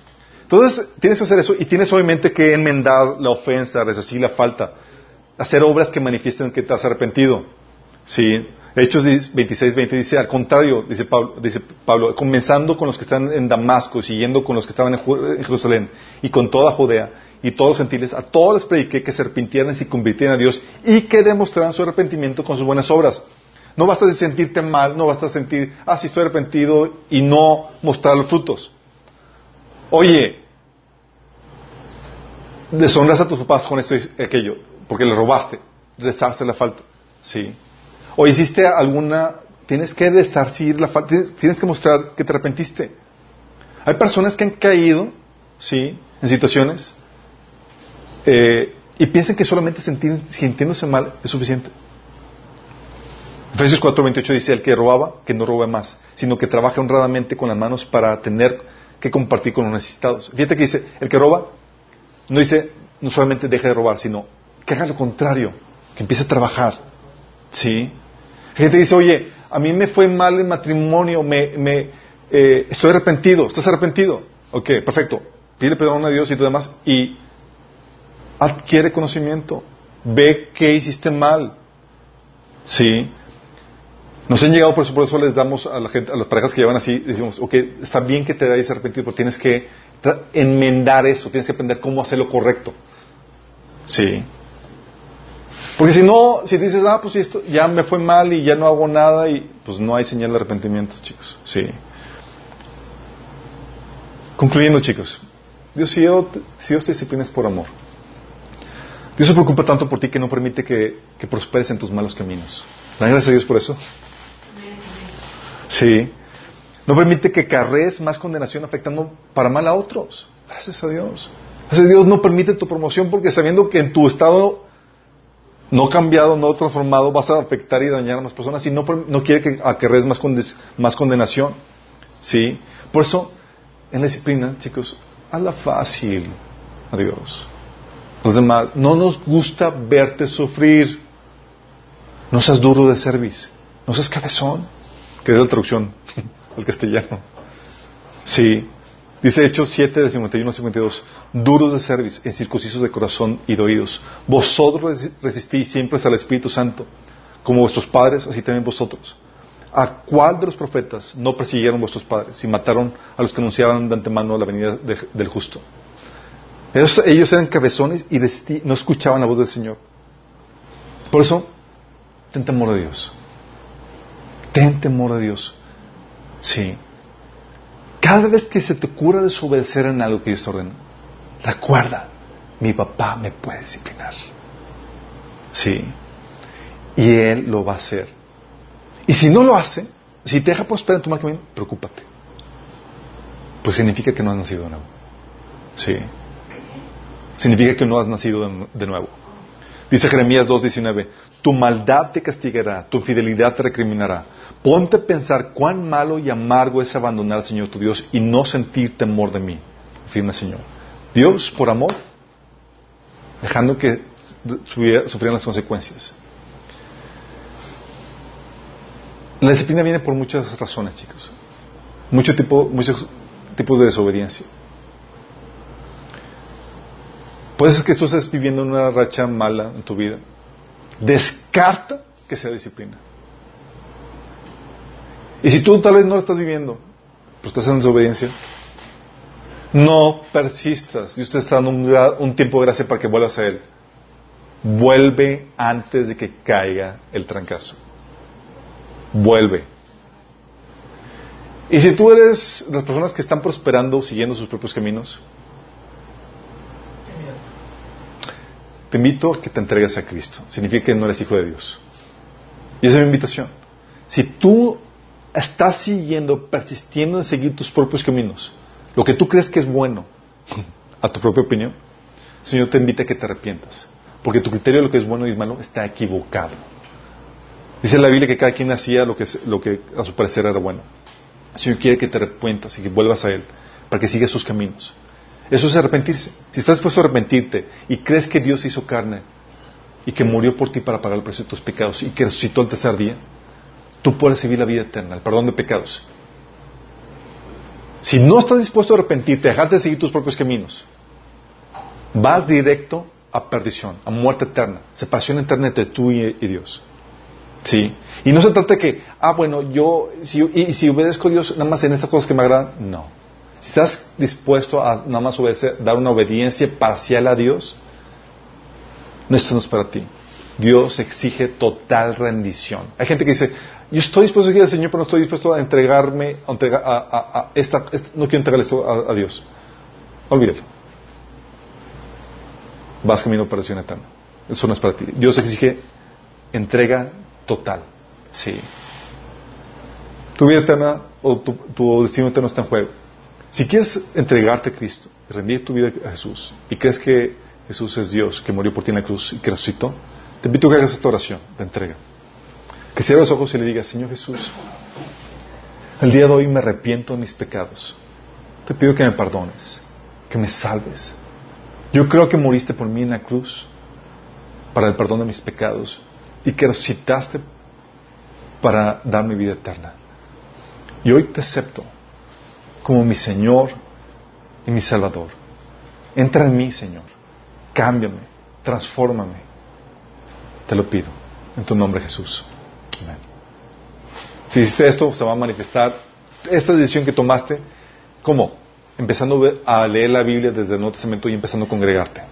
Entonces, tienes que hacer eso y tienes obviamente que enmendar la ofensa, resistir la falta, hacer obras que manifiesten que te has arrepentido. Sí. Hechos 26, 20 dice, al contrario, dice Pablo, dice Pablo, comenzando con los que están en Damasco, siguiendo con los que estaban en Jerusalén y con toda Judea, y todos los gentiles, a todos les prediqué que se arrepintieran y se convirtieran a Dios y que demostraran su arrepentimiento con sus buenas obras. No basta de sentirte mal, no basta de sentir, ah, sí estoy arrepentido y no mostrar los frutos. Oye, deshonras a tus papás con esto y aquello, porque le robaste. rezarse la falta. Sí. O hiciste alguna, tienes que resarcir la falta, tienes que mostrar que te arrepentiste. Hay personas que han caído, sí, en situaciones eh, y piensan que solamente sentir, sintiéndose mal es suficiente. Efesios 4:28 dice, el que robaba, que no robe más, sino que trabaje honradamente con las manos para tener que compartir con los necesitados. Fíjate que dice, el que roba, no dice, no solamente deje de robar, sino que haga lo contrario, que empiece a trabajar. ¿Sí? Gente dice, oye, a mí me fue mal el matrimonio, me, me eh, estoy arrepentido, ¿estás arrepentido? Ok, perfecto. Pide perdón a Dios y todo demás y adquiere conocimiento. Ve que hiciste mal. ¿Sí? Nos han llegado, por eso les damos a la gente, a las parejas que llevan así, decimos, ok, está bien que te hayas arrepentido, pero tienes que enmendar eso, tienes que aprender cómo hacer lo correcto. Sí. Porque si no, si dices, ah, pues esto ya me fue mal y ya no hago nada, y pues no hay señal de arrepentimiento, chicos. Sí. Concluyendo, chicos, Dios, si Dios, si Dios te disciplina es por amor. Dios se preocupa tanto por ti que no permite que, que prosperes en tus malos caminos. ¿Dan gracias a Dios por eso? Sí. No permite que carrees más condenación afectando para mal a otros. Gracias a Dios. Gracias a Dios no permite tu promoción porque sabiendo que en tu estado no cambiado, no transformado, vas a afectar y dañar a más personas y no, no quiere que acarrees más, más condenación. ¿Sí? Por eso, en la disciplina, chicos, hazla fácil a Dios. Los demás, no nos gusta verte sufrir. No seas duro de servicio. No seas cabezón que es la traducción [laughs] al castellano. Sí. Dice Hechos 7, de 51 a 52, duros de cerviz, incircuncisos de corazón y de oídos. Vosotros resistís siempre al Espíritu Santo, como vuestros padres, así también vosotros. ¿A cuál de los profetas no persiguieron vuestros padres y mataron a los que anunciaban de antemano la venida del justo? Ellos, ellos, eran cabezones y no escuchaban la voz del Señor. Por eso, ten temor de Dios. Ten temor a Dios. Sí. Cada vez que se te ocurra desobedecer en algo que Dios te ordena, recuerda, mi papá me puede disciplinar. Sí. Y Él lo va a hacer. Y si no lo hace, si te deja prosperar en tu mal camino, preocúpate. Pues significa que no has nacido de nuevo. Sí. Significa que no has nacido de nuevo. Dice Jeremías 2.19, tu maldad te castigará, tu fidelidad te recriminará. Ponte a pensar cuán malo y amargo es abandonar al Señor tu Dios y no sentir temor de mí, afirma el Señor. Dios, por amor, dejando que sufrieran las consecuencias. La disciplina viene por muchas razones, chicos. muchos tipos de desobediencia. Puede ser que tú estés viviendo una racha mala en tu vida. Descarta que sea disciplina. Y si tú tal vez no lo estás viviendo, pero estás en desobediencia, no persistas. Y usted está dando un, un, tiempo de gracia para que vuelvas a Él. Vuelve antes de que caiga el trancazo. Vuelve. Y si tú eres las personas que están prosperando siguiendo sus propios caminos, te invito a que te entregues a Cristo. Significa que no eres hijo de Dios. Y esa es mi invitación. Si tú estás siguiendo, persistiendo en seguir tus propios caminos, lo que tú crees que es bueno, [laughs] a tu propia opinión, Señor te invita a que te arrepientas. Porque tu criterio de lo que es bueno y malo está equivocado. Dice la Biblia que cada quien hacía lo que, lo que a su parecer era bueno. El Señor quiere que te arrepientas y que vuelvas a Él, para que sigas sus caminos. Eso es arrepentirse. Si estás dispuesto a arrepentirte y crees que Dios hizo carne y que murió por ti para pagar el precio de tus pecados y que resucitó el tercer día, tú puedes recibir la vida eterna, el perdón de pecados. Si no estás dispuesto a arrepentirte, a dejarte de seguir tus propios caminos, vas directo a perdición, a muerte eterna, separación eterna entre tú y, Dios. ¿Sí? Y no se trata de que, ah, bueno, yo, si, y, si obedezco a Dios nada más en estas cosas que me agradan, no. Si estás dispuesto a nada más obedecer, dar una obediencia parcial a Dios, esto no es para ti. Dios exige total rendición. Hay gente que dice, yo estoy dispuesto a seguir al Señor, pero no estoy dispuesto a entregarme, a, entregar, a, esta, no quiero entregarle esto a, Dios. Olvídalo. Vas camino para la eterna. Eso no es para ti. Dios exige entrega total. Sí. Tu vida eterna o tu, tu destino eterno está en juego. Si quieres entregarte a Cristo, rendir tu vida a Jesús y crees que Jesús es Dios, que murió por ti en la cruz y que resucitó, te invito a que hagas esta oración de entrega. Que cierres los ojos y le digas, Señor Jesús, el día de hoy me arrepiento de mis pecados. Te pido que me perdones, que me salves. Yo creo que moriste por mí en la cruz para el perdón de mis pecados y que resucitaste para darme vida eterna. Y hoy te acepto como mi Señor y mi Salvador. Entra en mí, Señor. Cámbiame, transfórmame. Te lo pido. En tu nombre, Jesús. Amén. Si hiciste esto, se va a manifestar esta decisión que tomaste. ¿Cómo? Empezando a leer la Biblia desde el Nuevo Testamento y empezando a congregarte.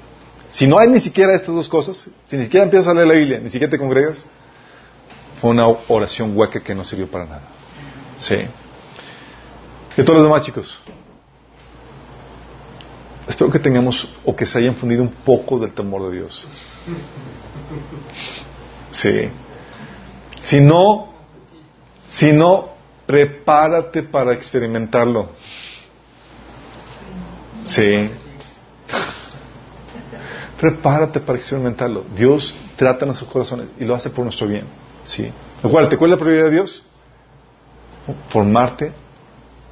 Si no hay ni siquiera estas dos cosas, si ni siquiera empiezas a leer la Biblia, ni siquiera te congregas, fue una oración hueca que no sirvió para nada. Sí. Y todos los demás chicos, espero que tengamos o que se hayan fundido un poco del temor de Dios. Sí. Si no, si no, prepárate para experimentarlo. Sí. Prepárate para experimentarlo. Dios trata nuestros corazones y lo hace por nuestro bien. Sí. Acuérdate, ¿cuál es la prioridad de Dios? Formarte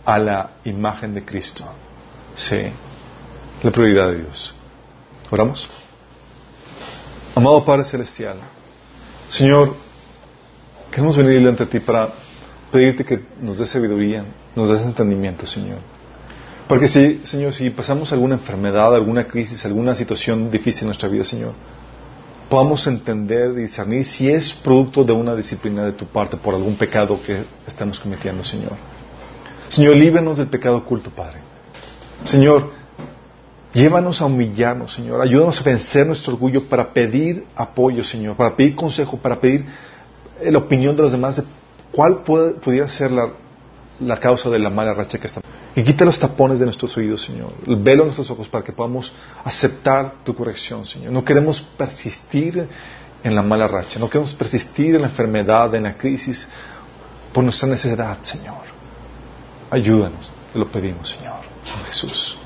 a la imagen de Cristo. Sí. La prioridad de Dios. ¿Oramos? Amado Padre Celestial, Señor, queremos venir delante de ti para pedirte que nos des sabiduría, nos des entendimiento, Señor. Porque si, Señor, si pasamos alguna enfermedad, alguna crisis, alguna situación difícil en nuestra vida, Señor, podamos entender y discernir si es producto de una disciplina de tu parte por algún pecado que estamos cometiendo, Señor. Señor, líbranos del pecado oculto, Padre. Señor, llévanos a humillarnos, Señor. Ayúdanos a vencer nuestro orgullo para pedir apoyo, Señor, para pedir consejo, para pedir eh, la opinión de los demás de cuál pudiera ser la, causa de la mala racha que estamos. Y quita los tapones de nuestros oídos, Señor. El velo de nuestros ojos para que podamos aceptar tu corrección, Señor. No queremos persistir en la mala racha. No queremos persistir en la enfermedad, en la crisis, por nuestra necesidad, Señor. Ayúdanos. Te lo pedimos, Señor. Jesús.